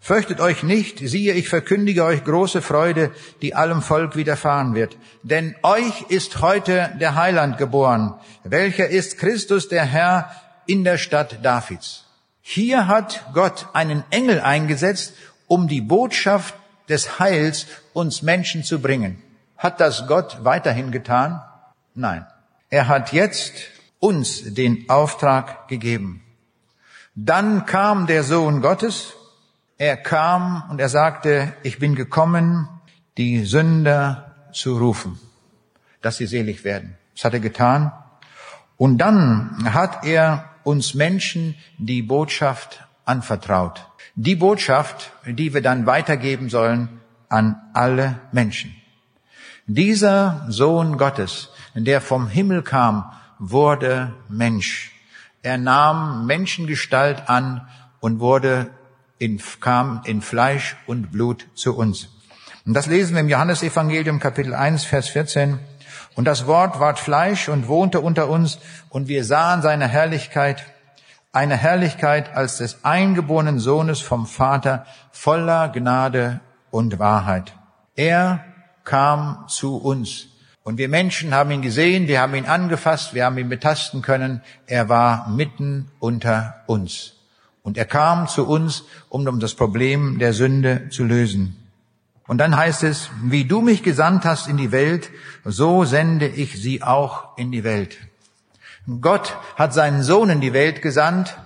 Fürchtet euch nicht, siehe, ich verkündige euch große Freude, die allem Volk widerfahren wird. Denn euch ist heute der Heiland geboren, welcher ist Christus der Herr in der Stadt Davids. Hier hat Gott einen Engel eingesetzt, um die Botschaft des Heils uns Menschen zu bringen. Hat das Gott weiterhin getan? Nein. Er hat jetzt uns den Auftrag gegeben. Dann kam der Sohn Gottes. Er kam und er sagte, ich bin gekommen, die Sünder zu rufen, dass sie selig werden. Das hat er getan. Und dann hat er uns Menschen die Botschaft anvertraut. Die Botschaft, die wir dann weitergeben sollen an alle Menschen. Dieser Sohn Gottes, der vom Himmel kam, wurde Mensch. Er nahm Menschengestalt an und wurde in, kam in Fleisch und Blut zu uns. Und das lesen wir im Johannesevangelium Kapitel 1, Vers 14. Und das Wort ward Fleisch und wohnte unter uns, und wir sahen seine Herrlichkeit, eine Herrlichkeit als des eingeborenen Sohnes vom Vater, voller Gnade und Wahrheit. Er kam zu uns. Und wir Menschen haben ihn gesehen, wir haben ihn angefasst, wir haben ihn betasten können. Er war mitten unter uns. Und er kam zu uns, um das Problem der Sünde zu lösen. Und dann heißt es, wie du mich gesandt hast in die Welt, so sende ich sie auch in die Welt. Gott hat seinen Sohn in die Welt gesandt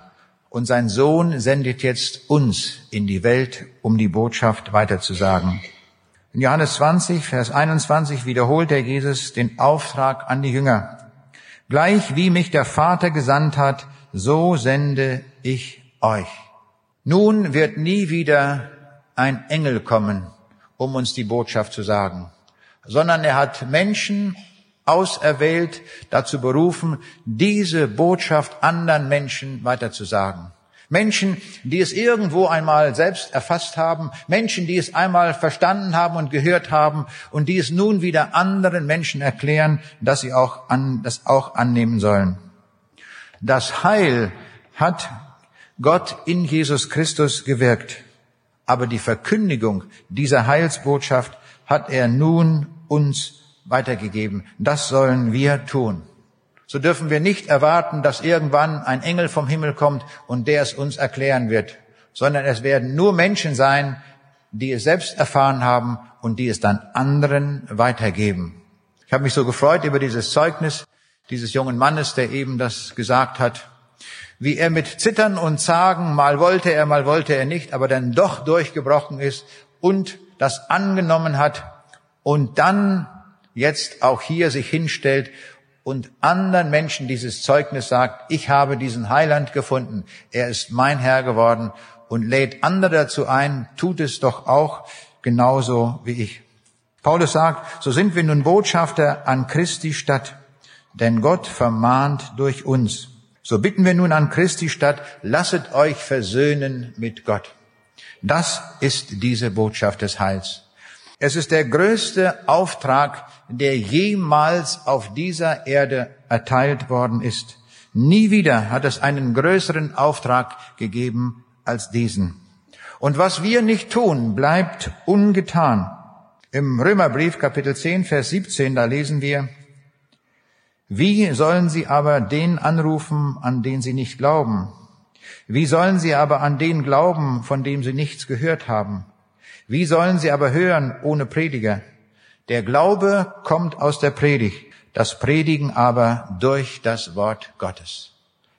und sein Sohn sendet jetzt uns in die Welt, um die Botschaft weiterzusagen. In Johannes 20, Vers 21 wiederholt der Jesus den Auftrag an die Jünger. Gleich wie mich der Vater gesandt hat, so sende ich euch. Nun wird nie wieder ein Engel kommen um uns die Botschaft zu sagen, sondern er hat Menschen auserwählt, dazu berufen, diese Botschaft anderen Menschen weiterzusagen. Menschen, die es irgendwo einmal selbst erfasst haben, Menschen, die es einmal verstanden haben und gehört haben und die es nun wieder anderen Menschen erklären, dass sie auch an, das auch annehmen sollen. Das Heil hat Gott in Jesus Christus gewirkt. Aber die Verkündigung dieser Heilsbotschaft hat er nun uns weitergegeben. Das sollen wir tun. So dürfen wir nicht erwarten, dass irgendwann ein Engel vom Himmel kommt und der es uns erklären wird, sondern es werden nur Menschen sein, die es selbst erfahren haben und die es dann anderen weitergeben. Ich habe mich so gefreut über dieses Zeugnis dieses jungen Mannes, der eben das gesagt hat wie er mit Zittern und Zagen, mal wollte er, mal wollte er nicht, aber dann doch durchgebrochen ist und das angenommen hat und dann jetzt auch hier sich hinstellt und anderen Menschen dieses Zeugnis sagt, ich habe diesen Heiland gefunden, er ist mein Herr geworden und lädt andere dazu ein, tut es doch auch genauso wie ich. Paulus sagt, so sind wir nun Botschafter an Christi Stadt, denn Gott vermahnt durch uns. So bitten wir nun an Christi statt, lasset euch versöhnen mit Gott. Das ist diese Botschaft des Heils. Es ist der größte Auftrag, der jemals auf dieser Erde erteilt worden ist. Nie wieder hat es einen größeren Auftrag gegeben als diesen. Und was wir nicht tun, bleibt ungetan. Im Römerbrief Kapitel 10, Vers 17, da lesen wir, wie sollen sie aber den anrufen, an den sie nicht glauben? Wie sollen sie aber an den glauben, von dem sie nichts gehört haben? Wie sollen sie aber hören ohne Prediger? Der Glaube kommt aus der Predigt, das Predigen aber durch das Wort Gottes.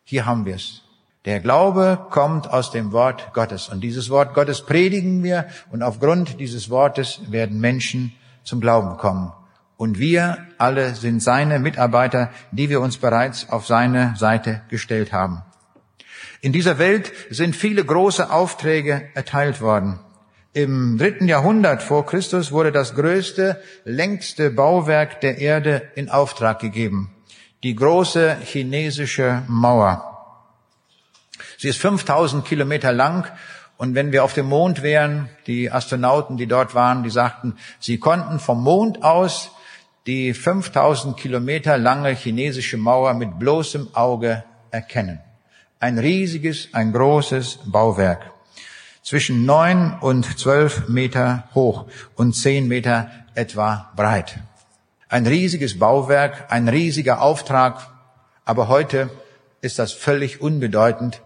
Hier haben wir es. Der Glaube kommt aus dem Wort Gottes. Und dieses Wort Gottes predigen wir. Und aufgrund dieses Wortes werden Menschen zum Glauben kommen. Und wir alle sind seine Mitarbeiter, die wir uns bereits auf seine Seite gestellt haben. In dieser Welt sind viele große Aufträge erteilt worden. Im dritten Jahrhundert vor Christus wurde das größte, längste Bauwerk der Erde in Auftrag gegeben. Die große chinesische Mauer. Sie ist 5000 Kilometer lang und wenn wir auf dem Mond wären, die Astronauten, die dort waren, die sagten, sie konnten vom Mond aus die 5000 Kilometer lange chinesische Mauer mit bloßem Auge erkennen. Ein riesiges, ein großes Bauwerk. Zwischen neun und zwölf Meter hoch und zehn Meter etwa breit. Ein riesiges Bauwerk, ein riesiger Auftrag, aber heute ist das völlig unbedeutend.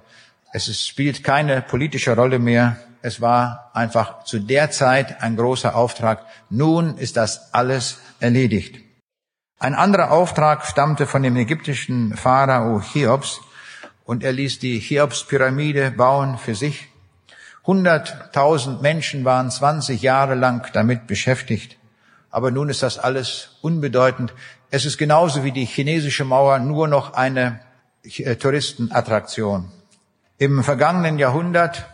Es spielt keine politische Rolle mehr. Es war einfach zu der Zeit ein großer Auftrag. Nun ist das alles erledigt. Ein anderer Auftrag stammte von dem ägyptischen Pharao Cheops und er ließ die Cheops-Pyramide bauen für sich. Hunderttausend Menschen waren 20 Jahre lang damit beschäftigt. Aber nun ist das alles unbedeutend. Es ist genauso wie die chinesische Mauer nur noch eine äh, Touristenattraktion. Im vergangenen Jahrhundert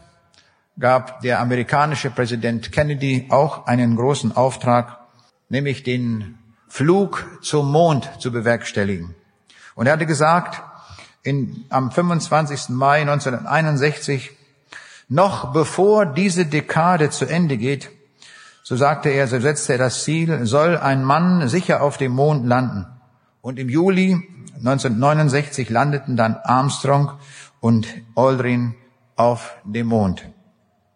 gab der amerikanische Präsident Kennedy auch einen großen Auftrag, nämlich den Flug zum Mond zu bewerkstelligen. Und er hatte gesagt, in, am 25. Mai 1961, noch bevor diese Dekade zu Ende geht, so sagte er, so setzte er das Ziel, soll ein Mann sicher auf dem Mond landen. Und im Juli 1969 landeten dann Armstrong und Aldrin auf dem Mond.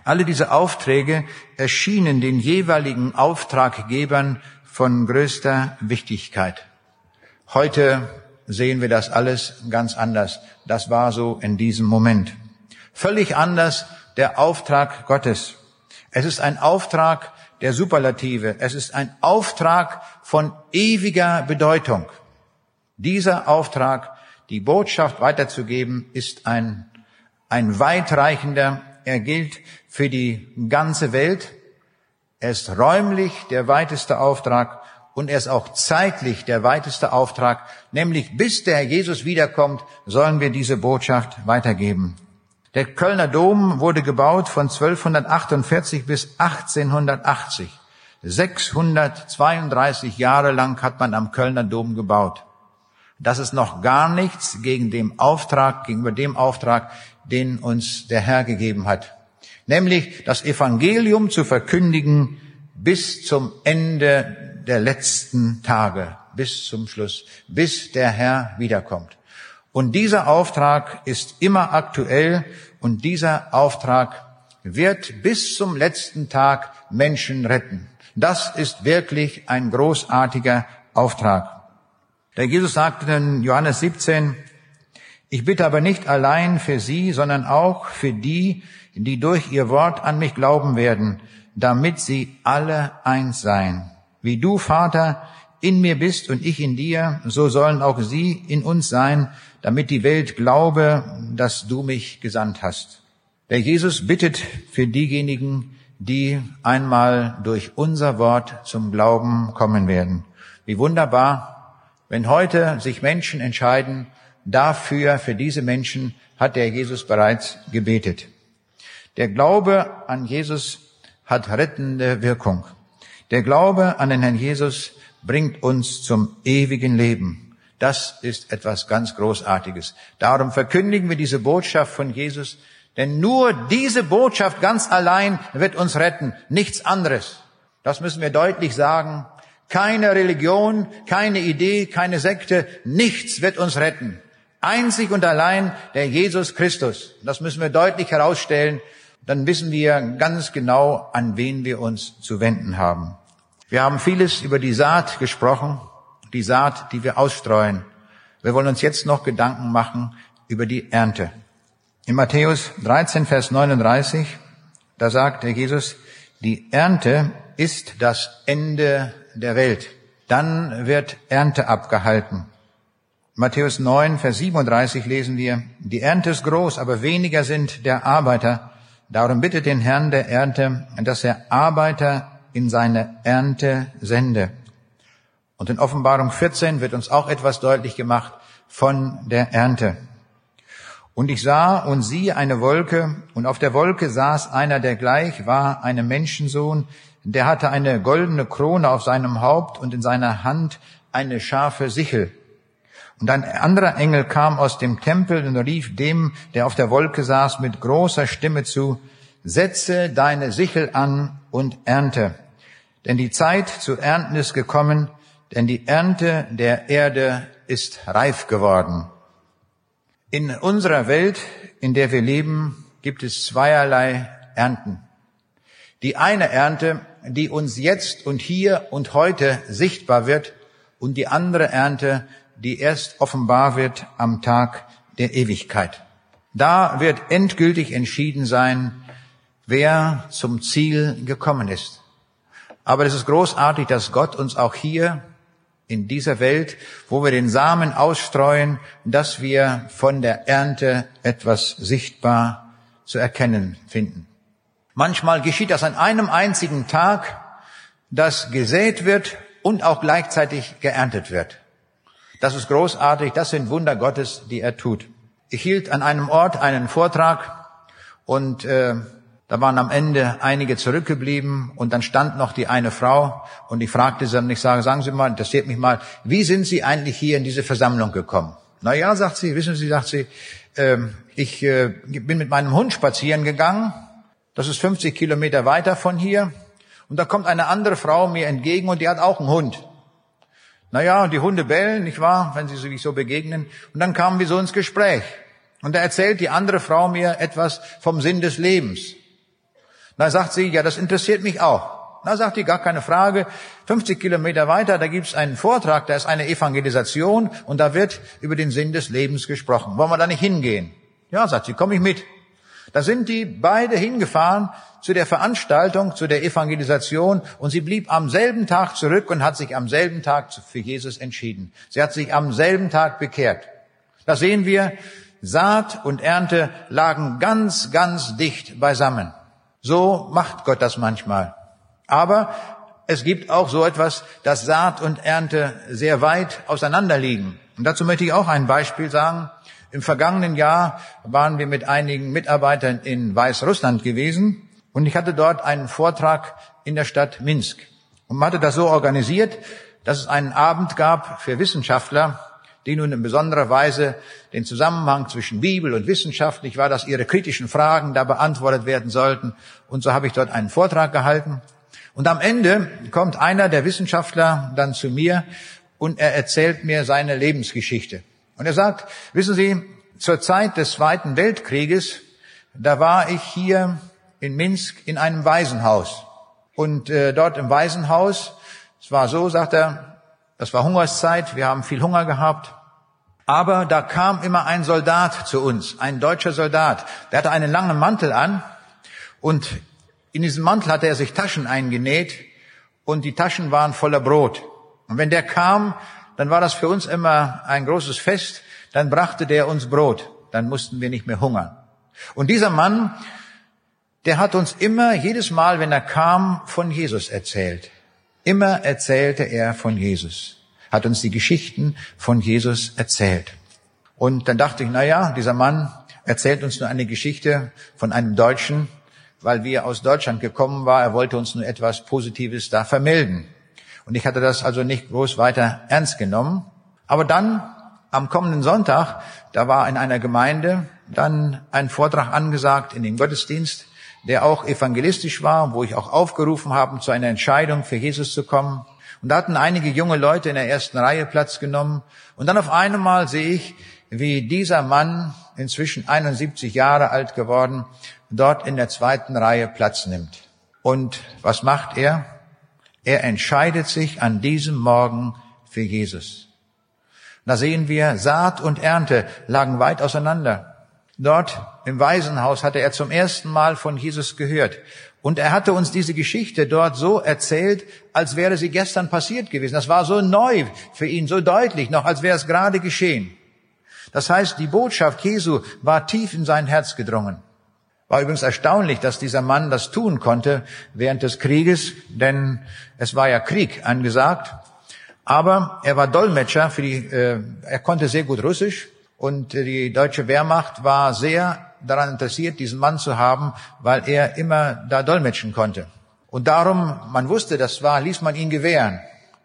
Alle diese Aufträge erschienen den jeweiligen Auftraggebern von größter Wichtigkeit. Heute sehen wir das alles ganz anders. Das war so in diesem Moment. Völlig anders der Auftrag Gottes. Es ist ein Auftrag der Superlative. Es ist ein Auftrag von ewiger Bedeutung. Dieser Auftrag, die Botschaft weiterzugeben, ist ein, ein weitreichender. Er gilt für die ganze Welt. Er ist räumlich der weiteste Auftrag und er ist auch zeitlich der weiteste Auftrag, nämlich bis der Herr Jesus wiederkommt, sollen wir diese Botschaft weitergeben. Der Kölner Dom wurde gebaut von 1248 bis 1880. 632 Jahre lang hat man am Kölner Dom gebaut. Das ist noch gar nichts gegen dem Auftrag, gegenüber dem Auftrag, den uns der Herr gegeben hat nämlich das Evangelium zu verkündigen bis zum Ende der letzten Tage, bis zum Schluss, bis der Herr wiederkommt. Und dieser Auftrag ist immer aktuell und dieser Auftrag wird bis zum letzten Tag Menschen retten. Das ist wirklich ein großartiger Auftrag. Der Jesus sagte in Johannes 17, ich bitte aber nicht allein für sie, sondern auch für die, die durch ihr Wort an mich glauben werden, damit sie alle eins seien. Wie du, Vater, in mir bist und ich in dir, so sollen auch sie in uns sein, damit die Welt glaube, dass du mich gesandt hast. Der Jesus bittet für diejenigen, die einmal durch unser Wort zum Glauben kommen werden. Wie wunderbar, wenn heute sich Menschen entscheiden, dafür, für diese Menschen hat der Jesus bereits gebetet. Der Glaube an Jesus hat rettende Wirkung. Der Glaube an den Herrn Jesus bringt uns zum ewigen Leben. Das ist etwas ganz Großartiges. Darum verkündigen wir diese Botschaft von Jesus, denn nur diese Botschaft ganz allein wird uns retten, nichts anderes. Das müssen wir deutlich sagen. Keine Religion, keine Idee, keine Sekte, nichts wird uns retten. Einzig und allein der Jesus Christus. Das müssen wir deutlich herausstellen dann wissen wir ganz genau, an wen wir uns zu wenden haben. Wir haben vieles über die Saat gesprochen, die Saat, die wir ausstreuen. Wir wollen uns jetzt noch Gedanken machen über die Ernte. In Matthäus 13, Vers 39, da sagt der Jesus, die Ernte ist das Ende der Welt. Dann wird Ernte abgehalten. Matthäus 9, Vers 37 lesen wir, die Ernte ist groß, aber weniger sind der Arbeiter. Darum bittet den Herrn der Ernte, dass er Arbeiter in seine Ernte sende. Und in Offenbarung 14 wird uns auch etwas deutlich gemacht von der Ernte. Und ich sah und siehe eine Wolke, und auf der Wolke saß einer, der gleich war einem Menschensohn, der hatte eine goldene Krone auf seinem Haupt und in seiner Hand eine scharfe Sichel. Und ein anderer Engel kam aus dem Tempel und rief dem, der auf der Wolke saß, mit großer Stimme zu, setze deine Sichel an und ernte. Denn die Zeit zu ernten ist gekommen, denn die Ernte der Erde ist reif geworden. In unserer Welt, in der wir leben, gibt es zweierlei Ernten. Die eine Ernte, die uns jetzt und hier und heute sichtbar wird, und die andere Ernte, die erst offenbar wird am Tag der Ewigkeit. Da wird endgültig entschieden sein, wer zum Ziel gekommen ist. Aber es ist großartig, dass Gott uns auch hier in dieser Welt, wo wir den Samen ausstreuen, dass wir von der Ernte etwas sichtbar zu erkennen finden. Manchmal geschieht das an einem einzigen Tag, dass gesät wird und auch gleichzeitig geerntet wird. Das ist großartig, das sind Wunder Gottes, die er tut. Ich hielt an einem Ort einen Vortrag und äh, da waren am Ende einige zurückgeblieben und dann stand noch die eine Frau und ich fragte sie und ich sage, sagen Sie mal, interessiert mich mal, wie sind Sie eigentlich hier in diese Versammlung gekommen? Na ja, sagt sie, wissen Sie, sagt sie, äh, ich äh, bin mit meinem Hund spazieren gegangen. Das ist 50 Kilometer weiter von hier. Und da kommt eine andere Frau mir entgegen und die hat auch einen Hund. Naja, und die Hunde bellen, nicht wahr, wenn sie sich so begegnen. Und dann kamen wir so ins Gespräch. Und da erzählt die andere Frau mir etwas vom Sinn des Lebens. Da sagt sie, ja, das interessiert mich auch. Da sagt die, gar keine Frage. 50 Kilometer weiter, da gibt's einen Vortrag, da ist eine Evangelisation und da wird über den Sinn des Lebens gesprochen. Wollen wir da nicht hingehen? Ja, sagt sie, komm ich mit. Da sind die beide hingefahren zu der Veranstaltung, zu der Evangelisation und sie blieb am selben Tag zurück und hat sich am selben Tag für Jesus entschieden. Sie hat sich am selben Tag bekehrt. Da sehen wir, Saat und Ernte lagen ganz, ganz dicht beisammen. So macht Gott das manchmal. Aber es gibt auch so etwas, dass Saat und Ernte sehr weit auseinander liegen. Und dazu möchte ich auch ein Beispiel sagen. Im vergangenen Jahr waren wir mit einigen Mitarbeitern in Weißrussland gewesen und ich hatte dort einen Vortrag in der Stadt Minsk. Und man hatte das so organisiert, dass es einen Abend gab für Wissenschaftler, die nun in besonderer Weise den Zusammenhang zwischen Bibel und Wissenschaft, nicht war, dass ihre kritischen Fragen da beantwortet werden sollten. Und so habe ich dort einen Vortrag gehalten. Und am Ende kommt einer der Wissenschaftler dann zu mir und er erzählt mir seine Lebensgeschichte. Und er sagt, wissen Sie, zur Zeit des Zweiten Weltkrieges, da war ich hier in Minsk in einem Waisenhaus. Und äh, dort im Waisenhaus, es war so, sagt er, das war Hungerszeit, wir haben viel Hunger gehabt. Aber da kam immer ein Soldat zu uns, ein deutscher Soldat. Der hatte einen langen Mantel an und in diesem Mantel hatte er sich Taschen eingenäht und die Taschen waren voller Brot. Und wenn der kam, dann war das für uns immer ein großes Fest. Dann brachte der uns Brot. Dann mussten wir nicht mehr hungern. Und dieser Mann, der hat uns immer, jedes Mal, wenn er kam, von Jesus erzählt. Immer erzählte er von Jesus. Hat uns die Geschichten von Jesus erzählt. Und dann dachte ich, na ja, dieser Mann erzählt uns nur eine Geschichte von einem Deutschen, weil wir aus Deutschland gekommen war. Er wollte uns nur etwas Positives da vermelden. Und ich hatte das also nicht groß weiter ernst genommen. Aber dann am kommenden Sonntag, da war in einer Gemeinde dann ein Vortrag angesagt in den Gottesdienst, der auch evangelistisch war, wo ich auch aufgerufen habe, zu einer Entscheidung für Jesus zu kommen. Und da hatten einige junge Leute in der ersten Reihe Platz genommen. Und dann auf einmal sehe ich, wie dieser Mann, inzwischen 71 Jahre alt geworden, dort in der zweiten Reihe Platz nimmt. Und was macht er? Er entscheidet sich an diesem Morgen für Jesus. Da sehen wir, Saat und Ernte lagen weit auseinander. Dort im Waisenhaus hatte er zum ersten Mal von Jesus gehört. Und er hatte uns diese Geschichte dort so erzählt, als wäre sie gestern passiert gewesen. Das war so neu für ihn, so deutlich noch, als wäre es gerade geschehen. Das heißt, die Botschaft Jesu war tief in sein Herz gedrungen. War übrigens erstaunlich, dass dieser Mann das tun konnte während des Krieges, denn es war ja Krieg angesagt. Aber er war Dolmetscher für die, äh, er konnte sehr gut Russisch und die deutsche Wehrmacht war sehr daran interessiert, diesen Mann zu haben, weil er immer da dolmetschen konnte. Und darum, man wusste, das war, ließ man ihn gewähren.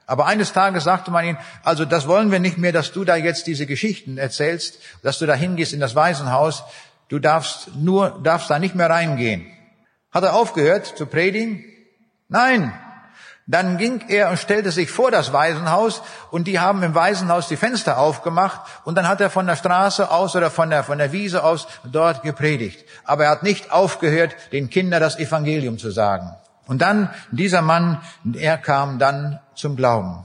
Aber eines Tages sagte man ihm, also das wollen wir nicht mehr, dass du da jetzt diese Geschichten erzählst, dass du da hingehst in das Waisenhaus. Du darfst nur, darfst da nicht mehr reingehen. Hat er aufgehört zu predigen? Nein, dann ging er und stellte sich vor das Waisenhaus und die haben im Waisenhaus die Fenster aufgemacht und dann hat er von der Straße aus oder von der, von der Wiese aus dort gepredigt. Aber er hat nicht aufgehört, den Kindern das Evangelium zu sagen. Und dann dieser Mann, er kam dann zum Glauben.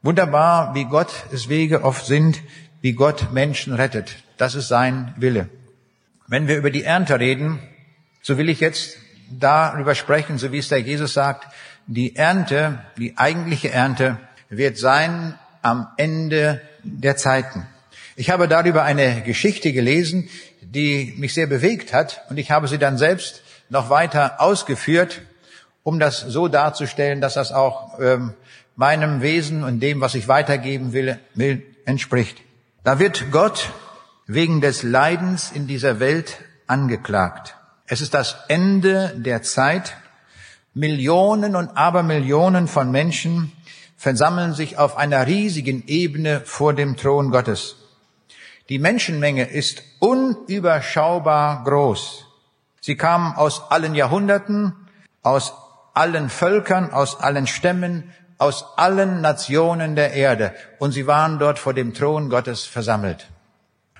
Wunderbar, wie Gott es Wege oft sind, wie Gott Menschen rettet. Das ist sein Wille. Wenn wir über die Ernte reden, so will ich jetzt darüber sprechen, so wie es der Jesus sagt, die Ernte, die eigentliche Ernte wird sein am Ende der Zeiten. Ich habe darüber eine Geschichte gelesen, die mich sehr bewegt hat und ich habe sie dann selbst noch weiter ausgeführt, um das so darzustellen, dass das auch ähm, meinem Wesen und dem, was ich weitergeben will, will, entspricht. Da wird Gott wegen des Leidens in dieser Welt angeklagt. Es ist das Ende der Zeit Millionen und Abermillionen von Menschen versammeln sich auf einer riesigen Ebene vor dem Thron Gottes. Die Menschenmenge ist unüberschaubar groß. Sie kamen aus allen Jahrhunderten, aus allen Völkern, aus allen Stämmen, aus allen Nationen der Erde und sie waren dort vor dem Thron Gottes versammelt.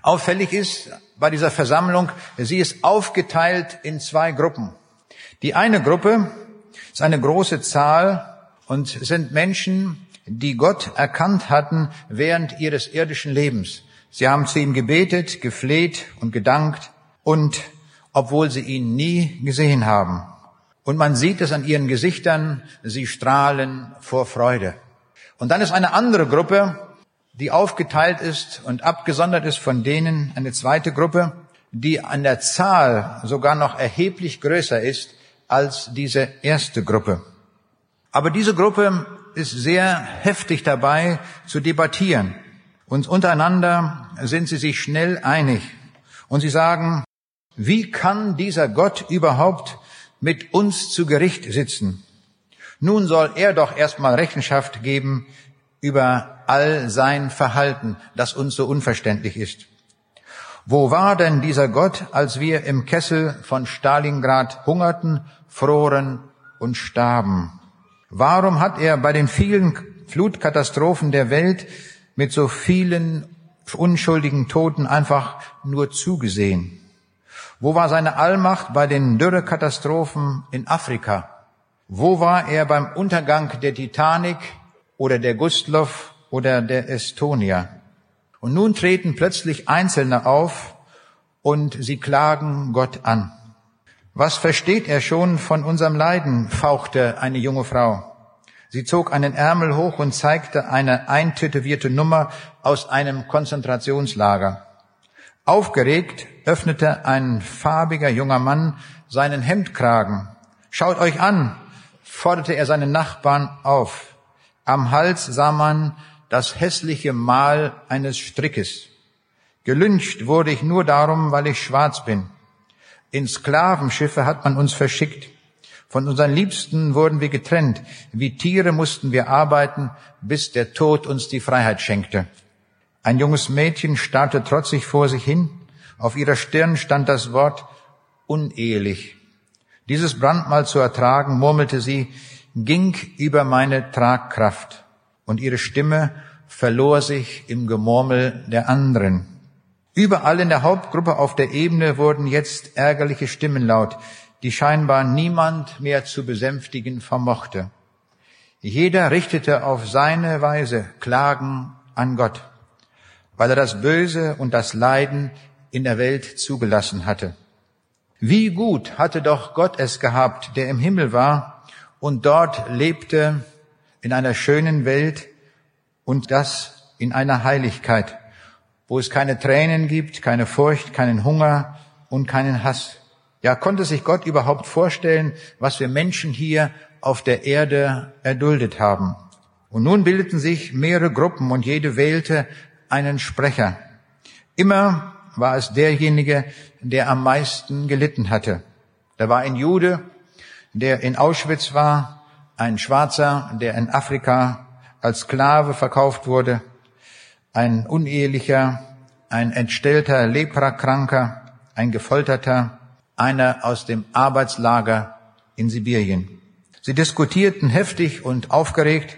Auffällig ist bei dieser Versammlung, sie ist aufgeteilt in zwei Gruppen. Die eine Gruppe ist eine große Zahl und sind Menschen, die Gott erkannt hatten während ihres irdischen Lebens. Sie haben zu ihm gebetet, gefleht und gedankt und obwohl sie ihn nie gesehen haben. Und man sieht es an ihren Gesichtern, sie strahlen vor Freude. Und dann ist eine andere Gruppe, die aufgeteilt ist und abgesondert ist von denen, eine zweite Gruppe, die an der Zahl sogar noch erheblich größer ist als diese erste Gruppe. Aber diese Gruppe ist sehr heftig dabei zu debattieren. Und untereinander sind sie sich schnell einig. Und sie sagen, wie kann dieser Gott überhaupt mit uns zu Gericht sitzen? Nun soll er doch erstmal Rechenschaft geben über all sein Verhalten, das uns so unverständlich ist. Wo war denn dieser Gott, als wir im Kessel von Stalingrad hungerten froren und starben. Warum hat er bei den vielen Flutkatastrophen der Welt mit so vielen unschuldigen Toten einfach nur zugesehen? Wo war seine Allmacht bei den Dürrekatastrophen in Afrika? Wo war er beim Untergang der Titanic oder der Gustloff oder der Estonia? Und nun treten plötzlich Einzelne auf und sie klagen Gott an. Was versteht er schon von unserem Leiden? fauchte eine junge Frau. Sie zog einen Ärmel hoch und zeigte eine eintätowierte Nummer aus einem Konzentrationslager. Aufgeregt öffnete ein farbiger junger Mann seinen Hemdkragen. Schaut euch an, forderte er seinen Nachbarn auf. Am Hals sah man das hässliche Mal eines Strickes. Gelünscht wurde ich nur darum, weil ich schwarz bin. In Sklavenschiffe hat man uns verschickt. Von unseren Liebsten wurden wir getrennt. Wie Tiere mussten wir arbeiten, bis der Tod uns die Freiheit schenkte. Ein junges Mädchen starrte trotzig vor sich hin. Auf ihrer Stirn stand das Wort unehelich. Dieses Brandmal zu ertragen, murmelte sie, ging über meine Tragkraft. Und ihre Stimme verlor sich im Gemurmel der anderen. Überall in der Hauptgruppe auf der Ebene wurden jetzt ärgerliche Stimmen laut, die scheinbar niemand mehr zu besänftigen vermochte. Jeder richtete auf seine Weise Klagen an Gott, weil er das Böse und das Leiden in der Welt zugelassen hatte. Wie gut hatte doch Gott es gehabt, der im Himmel war und dort lebte in einer schönen Welt und das in einer Heiligkeit, wo es keine Tränen gibt, keine Furcht, keinen Hunger und keinen Hass. Ja, konnte sich Gott überhaupt vorstellen, was wir Menschen hier auf der Erde erduldet haben? Und nun bildeten sich mehrere Gruppen und jede wählte einen Sprecher. Immer war es derjenige, der am meisten gelitten hatte. Da war ein Jude, der in Auschwitz war, ein Schwarzer, der in Afrika als Sklave verkauft wurde, ein unehelicher, ein entstellter Leprakranker, ein gefolterter, einer aus dem Arbeitslager in Sibirien. Sie diskutierten heftig und aufgeregt,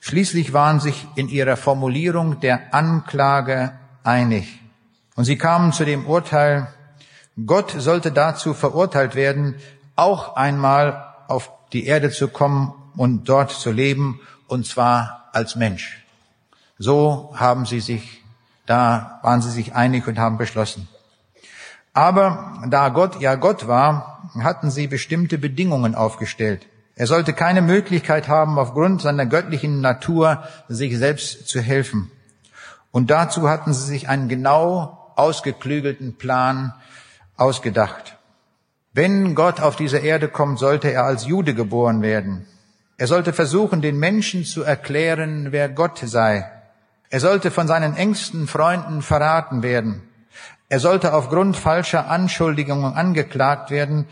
schließlich waren sich in ihrer Formulierung der Anklage einig. Und sie kamen zu dem Urteil, Gott sollte dazu verurteilt werden, auch einmal auf die Erde zu kommen und dort zu leben, und zwar als Mensch. So haben sie sich, da waren sie sich einig und haben beschlossen. Aber da Gott ja Gott war, hatten sie bestimmte Bedingungen aufgestellt. Er sollte keine Möglichkeit haben, aufgrund seiner göttlichen Natur sich selbst zu helfen. Und dazu hatten sie sich einen genau ausgeklügelten Plan ausgedacht. Wenn Gott auf diese Erde kommt, sollte er als Jude geboren werden. Er sollte versuchen, den Menschen zu erklären, wer Gott sei. Er sollte von seinen engsten Freunden verraten werden. Er sollte aufgrund falscher Anschuldigungen angeklagt werden,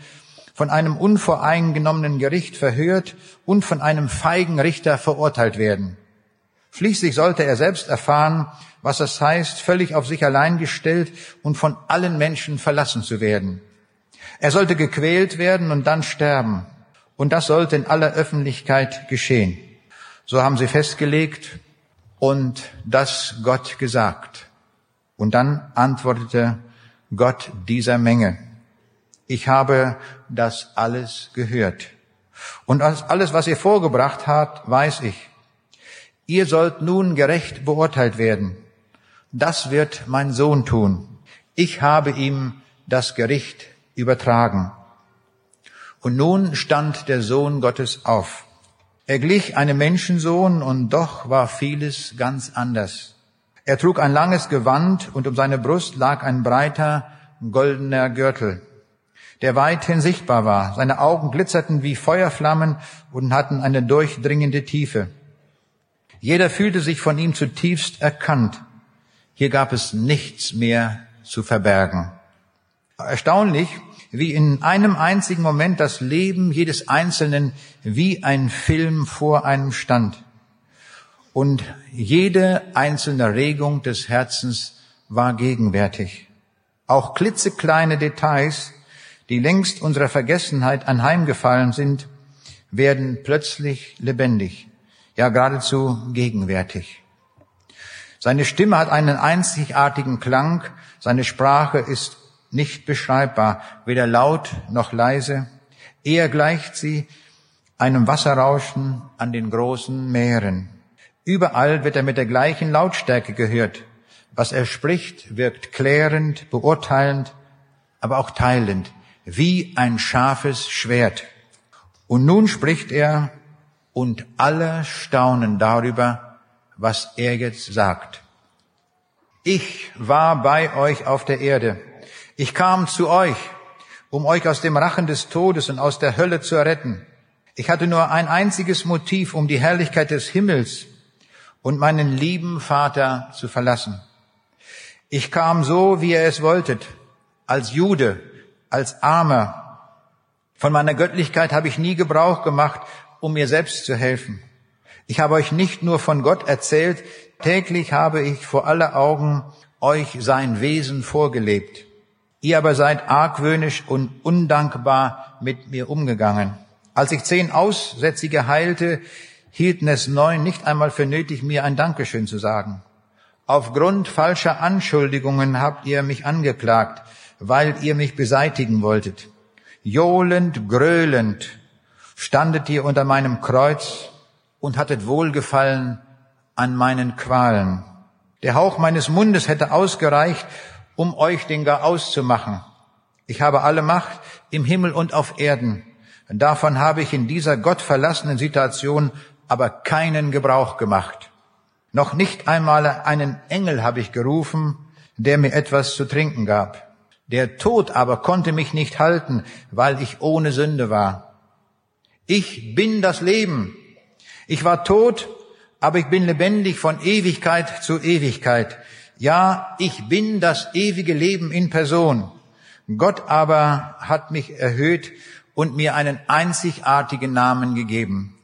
von einem unvoreingenommenen Gericht verhört und von einem feigen Richter verurteilt werden. Schließlich sollte er selbst erfahren, was es heißt, völlig auf sich allein gestellt und von allen Menschen verlassen zu werden. Er sollte gequält werden und dann sterben. Und das sollte in aller Öffentlichkeit geschehen. So haben sie festgelegt und das Gott gesagt. Und dann antwortete Gott dieser Menge. Ich habe das alles gehört. Und alles, was ihr vorgebracht habt, weiß ich. Ihr sollt nun gerecht beurteilt werden. Das wird mein Sohn tun. Ich habe ihm das Gericht übertragen. Und nun stand der Sohn Gottes auf. Er glich einem Menschensohn und doch war vieles ganz anders. Er trug ein langes Gewand und um seine Brust lag ein breiter goldener Gürtel, der weithin sichtbar war. Seine Augen glitzerten wie Feuerflammen und hatten eine durchdringende Tiefe. Jeder fühlte sich von ihm zutiefst erkannt. Hier gab es nichts mehr zu verbergen. Erstaunlich, wie in einem einzigen Moment das Leben jedes Einzelnen wie ein Film vor einem stand. Und jede einzelne Regung des Herzens war gegenwärtig. Auch klitzekleine Details, die längst unserer Vergessenheit anheimgefallen sind, werden plötzlich lebendig ja geradezu gegenwärtig. Seine Stimme hat einen einzigartigen Klang, seine Sprache ist nicht beschreibbar, weder laut noch leise. Eher gleicht sie einem Wasserrauschen an den großen Meeren. Überall wird er mit der gleichen Lautstärke gehört. Was er spricht, wirkt klärend, beurteilend, aber auch teilend, wie ein scharfes Schwert. Und nun spricht er und alle staunen darüber, was er jetzt sagt. Ich war bei euch auf der Erde. Ich kam zu euch, um euch aus dem Rachen des Todes und aus der Hölle zu retten. Ich hatte nur ein einziges Motiv, um die Herrlichkeit des Himmels und meinen lieben Vater zu verlassen. Ich kam so, wie ihr es wolltet, als Jude, als Armer. Von meiner Göttlichkeit habe ich nie Gebrauch gemacht, um mir selbst zu helfen. Ich habe euch nicht nur von Gott erzählt, täglich habe ich vor aller Augen euch sein Wesen vorgelebt. Ihr aber seid argwöhnisch und undankbar mit mir umgegangen. Als ich zehn Aussätzige heilte, hielten es neun nicht einmal für nötig, mir ein Dankeschön zu sagen. Aufgrund falscher Anschuldigungen habt ihr mich angeklagt, weil ihr mich beseitigen wolltet. Johlend, gröhlend standet ihr unter meinem Kreuz und hattet Wohlgefallen an meinen Qualen. Der Hauch meines Mundes hätte ausgereicht, um euch den gar auszumachen. Ich habe alle Macht im Himmel und auf Erden. Davon habe ich in dieser gottverlassenen Situation aber keinen Gebrauch gemacht. Noch nicht einmal einen Engel habe ich gerufen, der mir etwas zu trinken gab. Der Tod aber konnte mich nicht halten, weil ich ohne Sünde war. Ich bin das Leben. Ich war tot, aber ich bin lebendig von Ewigkeit zu Ewigkeit. Ja, ich bin das ewige Leben in Person. Gott aber hat mich erhöht und mir einen einzigartigen Namen gegeben.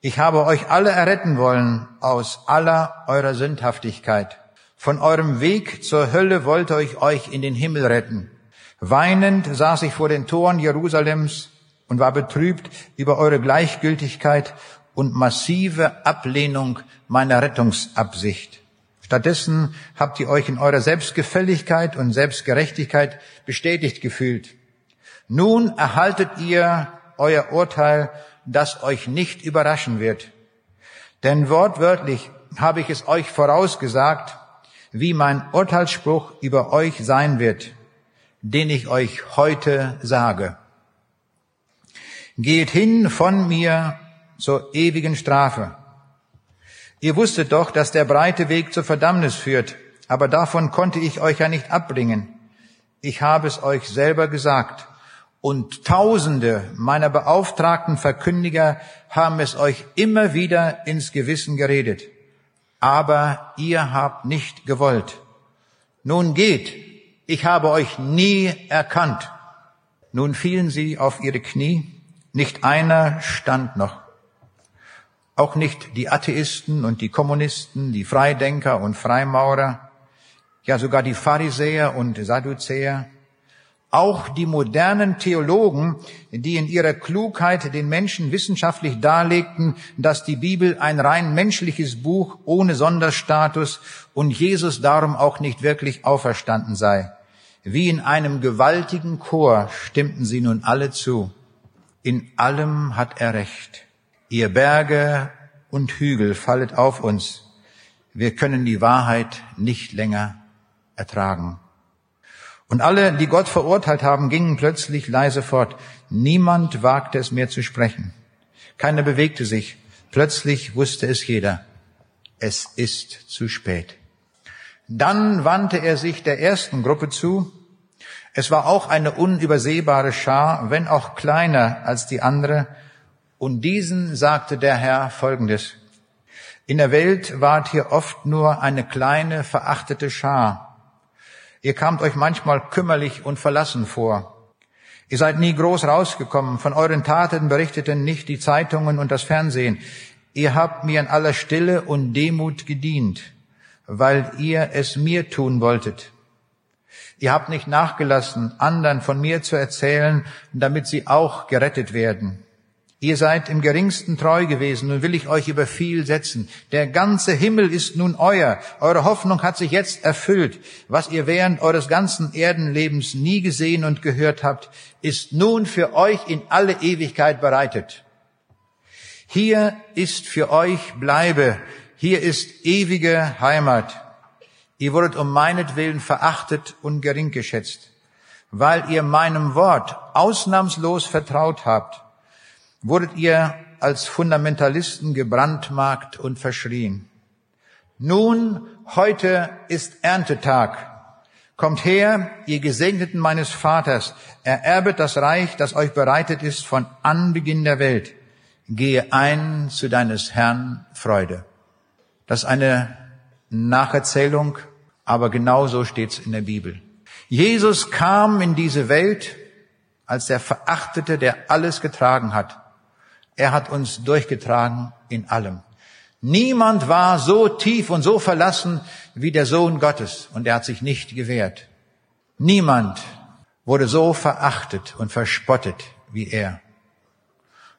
Ich habe euch alle erretten wollen aus aller eurer Sündhaftigkeit. Von eurem Weg zur Hölle wollte ich euch in den Himmel retten. Weinend saß ich vor den Toren Jerusalems und war betrübt über eure Gleichgültigkeit und massive Ablehnung meiner Rettungsabsicht. Stattdessen habt ihr euch in eurer Selbstgefälligkeit und Selbstgerechtigkeit bestätigt gefühlt. Nun erhaltet ihr euer Urteil, das euch nicht überraschen wird. Denn wortwörtlich habe ich es euch vorausgesagt, wie mein Urteilsspruch über euch sein wird, den ich euch heute sage. Geht hin von mir zur ewigen Strafe. Ihr wusstet doch, dass der breite Weg zur Verdammnis führt, aber davon konnte ich euch ja nicht abbringen. Ich habe es euch selber gesagt. Und Tausende meiner beauftragten Verkündiger haben es euch immer wieder ins Gewissen geredet aber ihr habt nicht gewollt. Nun geht, ich habe euch nie erkannt. Nun fielen sie auf ihre Knie, nicht einer stand noch. Auch nicht die Atheisten und die Kommunisten, die Freidenker und Freimaurer, ja sogar die Pharisäer und Sadduzäer, auch die modernen Theologen, die in ihrer Klugheit den Menschen wissenschaftlich darlegten, dass die Bibel ein rein menschliches Buch ohne Sonderstatus und Jesus darum auch nicht wirklich auferstanden sei. Wie in einem gewaltigen Chor stimmten sie nun alle zu. In allem hat er recht. Ihr Berge und Hügel fallet auf uns. Wir können die Wahrheit nicht länger ertragen. Und alle, die Gott verurteilt haben, gingen plötzlich leise fort. Niemand wagte es mehr zu sprechen. Keiner bewegte sich. Plötzlich wusste es jeder. Es ist zu spät. Dann wandte er sich der ersten Gruppe zu. Es war auch eine unübersehbare Schar, wenn auch kleiner als die andere. Und diesen sagte der Herr Folgendes. In der Welt wart hier oft nur eine kleine, verachtete Schar Ihr kamt euch manchmal kümmerlich und verlassen vor. Ihr seid nie groß rausgekommen. Von euren Taten berichteten nicht die Zeitungen und das Fernsehen. Ihr habt mir in aller Stille und Demut gedient, weil ihr es mir tun wolltet. Ihr habt nicht nachgelassen, anderen von mir zu erzählen, damit sie auch gerettet werden. Ihr seid im geringsten treu gewesen, nun will ich euch über viel setzen. Der ganze Himmel ist nun euer. Eure Hoffnung hat sich jetzt erfüllt. Was ihr während eures ganzen Erdenlebens nie gesehen und gehört habt, ist nun für euch in alle Ewigkeit bereitet. Hier ist für euch Bleibe. Hier ist ewige Heimat. Ihr wurdet um meinetwillen verachtet und gering geschätzt, weil ihr meinem Wort ausnahmslos vertraut habt wurdet ihr als Fundamentalisten gebrandmarkt und verschrien. Nun, heute ist Erntetag. Kommt her, ihr Gesegneten meines Vaters, ererbet das Reich, das euch bereitet ist von Anbeginn der Welt. Gehe ein zu deines Herrn Freude. Das ist eine Nacherzählung, aber genau so steht's in der Bibel. Jesus kam in diese Welt als der Verachtete, der alles getragen hat. Er hat uns durchgetragen in allem. Niemand war so tief und so verlassen wie der Sohn Gottes und er hat sich nicht gewehrt. Niemand wurde so verachtet und verspottet wie er.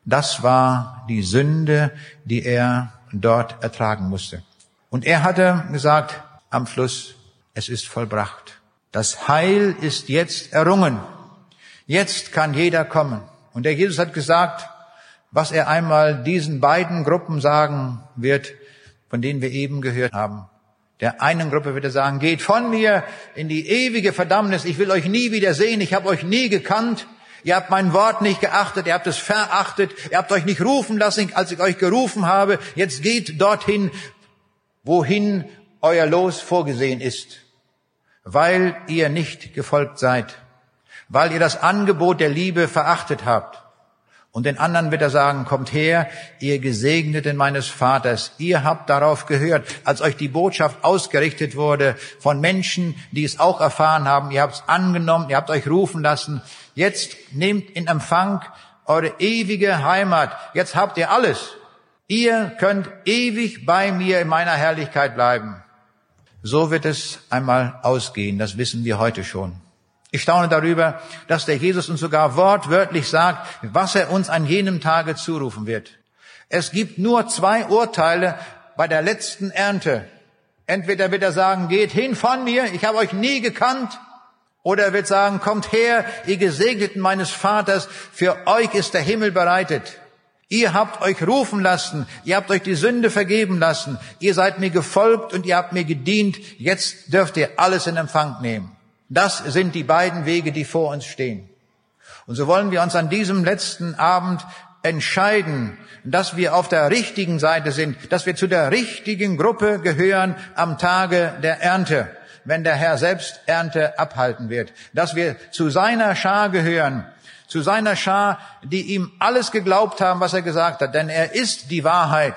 Das war die Sünde, die er dort ertragen musste. Und er hatte gesagt am Schluss, es ist vollbracht. Das Heil ist jetzt errungen. Jetzt kann jeder kommen. Und der Jesus hat gesagt, was er einmal diesen beiden Gruppen sagen wird, von denen wir eben gehört haben. Der einen Gruppe wird er sagen, geht von mir in die ewige Verdammnis, ich will euch nie wieder sehen, ich habe euch nie gekannt, ihr habt mein Wort nicht geachtet, ihr habt es verachtet, ihr habt euch nicht rufen lassen, als ich euch gerufen habe, jetzt geht dorthin, wohin euer Los vorgesehen ist, weil ihr nicht gefolgt seid, weil ihr das Angebot der Liebe verachtet habt. Und den anderen wird er sagen, kommt her, ihr Gesegneten meines Vaters, ihr habt darauf gehört, als euch die Botschaft ausgerichtet wurde von Menschen, die es auch erfahren haben, ihr habt es angenommen, ihr habt euch rufen lassen, jetzt nehmt in Empfang eure ewige Heimat, jetzt habt ihr alles. Ihr könnt ewig bei mir in meiner Herrlichkeit bleiben. So wird es einmal ausgehen, das wissen wir heute schon. Ich staune darüber, dass der Jesus uns sogar wortwörtlich sagt, was er uns an jenem Tage zurufen wird. Es gibt nur zwei Urteile bei der letzten Ernte. Entweder wird er sagen, geht hin von mir, ich habe euch nie gekannt, oder er wird sagen, kommt her, ihr Gesegneten meines Vaters, für euch ist der Himmel bereitet. Ihr habt euch rufen lassen, ihr habt euch die Sünde vergeben lassen, ihr seid mir gefolgt und ihr habt mir gedient, jetzt dürft ihr alles in Empfang nehmen. Das sind die beiden Wege, die vor uns stehen. Und so wollen wir uns an diesem letzten Abend entscheiden, dass wir auf der richtigen Seite sind, dass wir zu der richtigen Gruppe gehören am Tage der Ernte, wenn der Herr selbst Ernte abhalten wird, dass wir zu seiner Schar gehören, zu seiner Schar, die ihm alles geglaubt haben, was er gesagt hat, denn er ist die Wahrheit.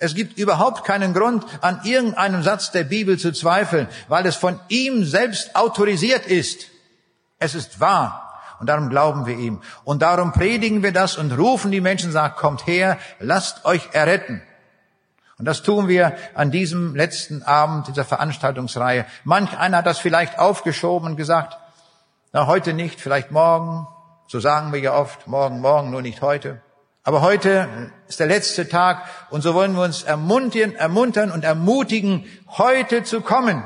Es gibt überhaupt keinen Grund, an irgendeinem Satz der Bibel zu zweifeln, weil es von ihm selbst autorisiert ist. Es ist wahr. Und darum glauben wir ihm. Und darum predigen wir das und rufen die Menschen, sagen, kommt her, lasst euch erretten. Und das tun wir an diesem letzten Abend dieser Veranstaltungsreihe. Manch einer hat das vielleicht aufgeschoben und gesagt, na, heute nicht, vielleicht morgen. So sagen wir ja oft, morgen, morgen, nur nicht heute. Aber heute ist der letzte Tag und so wollen wir uns ermuntern, ermuntern und ermutigen, heute zu kommen.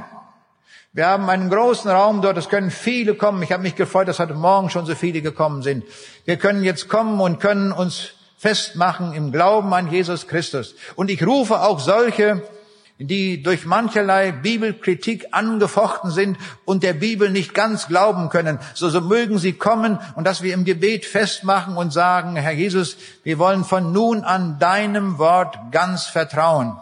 Wir haben einen großen Raum dort, es können viele kommen. Ich habe mich gefreut, dass heute Morgen schon so viele gekommen sind. Wir können jetzt kommen und können uns festmachen im Glauben an Jesus Christus. Und ich rufe auch solche, die durch mancherlei Bibelkritik angefochten sind und der Bibel nicht ganz glauben können, so, so mögen sie kommen und dass wir im Gebet festmachen und sagen, Herr Jesus, wir wollen von nun an deinem Wort ganz vertrauen.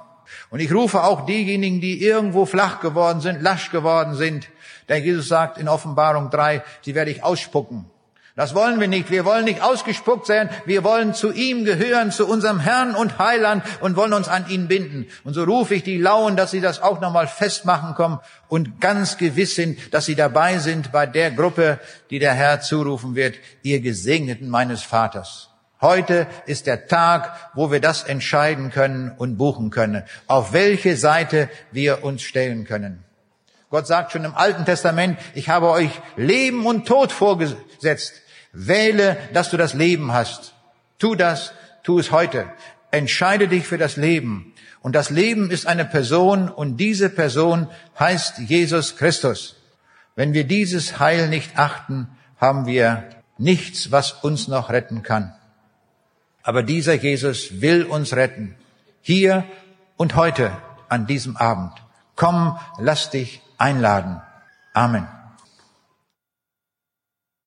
Und ich rufe auch diejenigen, die irgendwo flach geworden sind, lasch geworden sind. Der Jesus sagt in Offenbarung 3, sie werde ich ausspucken. Das wollen wir nicht. Wir wollen nicht ausgespuckt sein. Wir wollen zu ihm gehören, zu unserem Herrn und Heiland und wollen uns an ihn binden. Und so rufe ich die Lauen, dass sie das auch nochmal festmachen kommen und ganz gewiss sind, dass sie dabei sind bei der Gruppe, die der Herr zurufen wird, ihr Gesegneten meines Vaters. Heute ist der Tag, wo wir das entscheiden können und buchen können, auf welche Seite wir uns stellen können. Gott sagt schon im Alten Testament, ich habe euch Leben und Tod vorgesetzt. Wähle, dass du das Leben hast. Tu das, tu es heute. Entscheide dich für das Leben. Und das Leben ist eine Person und diese Person heißt Jesus Christus. Wenn wir dieses Heil nicht achten, haben wir nichts, was uns noch retten kann. Aber dieser Jesus will uns retten. Hier und heute an diesem Abend. Komm, lass dich einladen. Amen.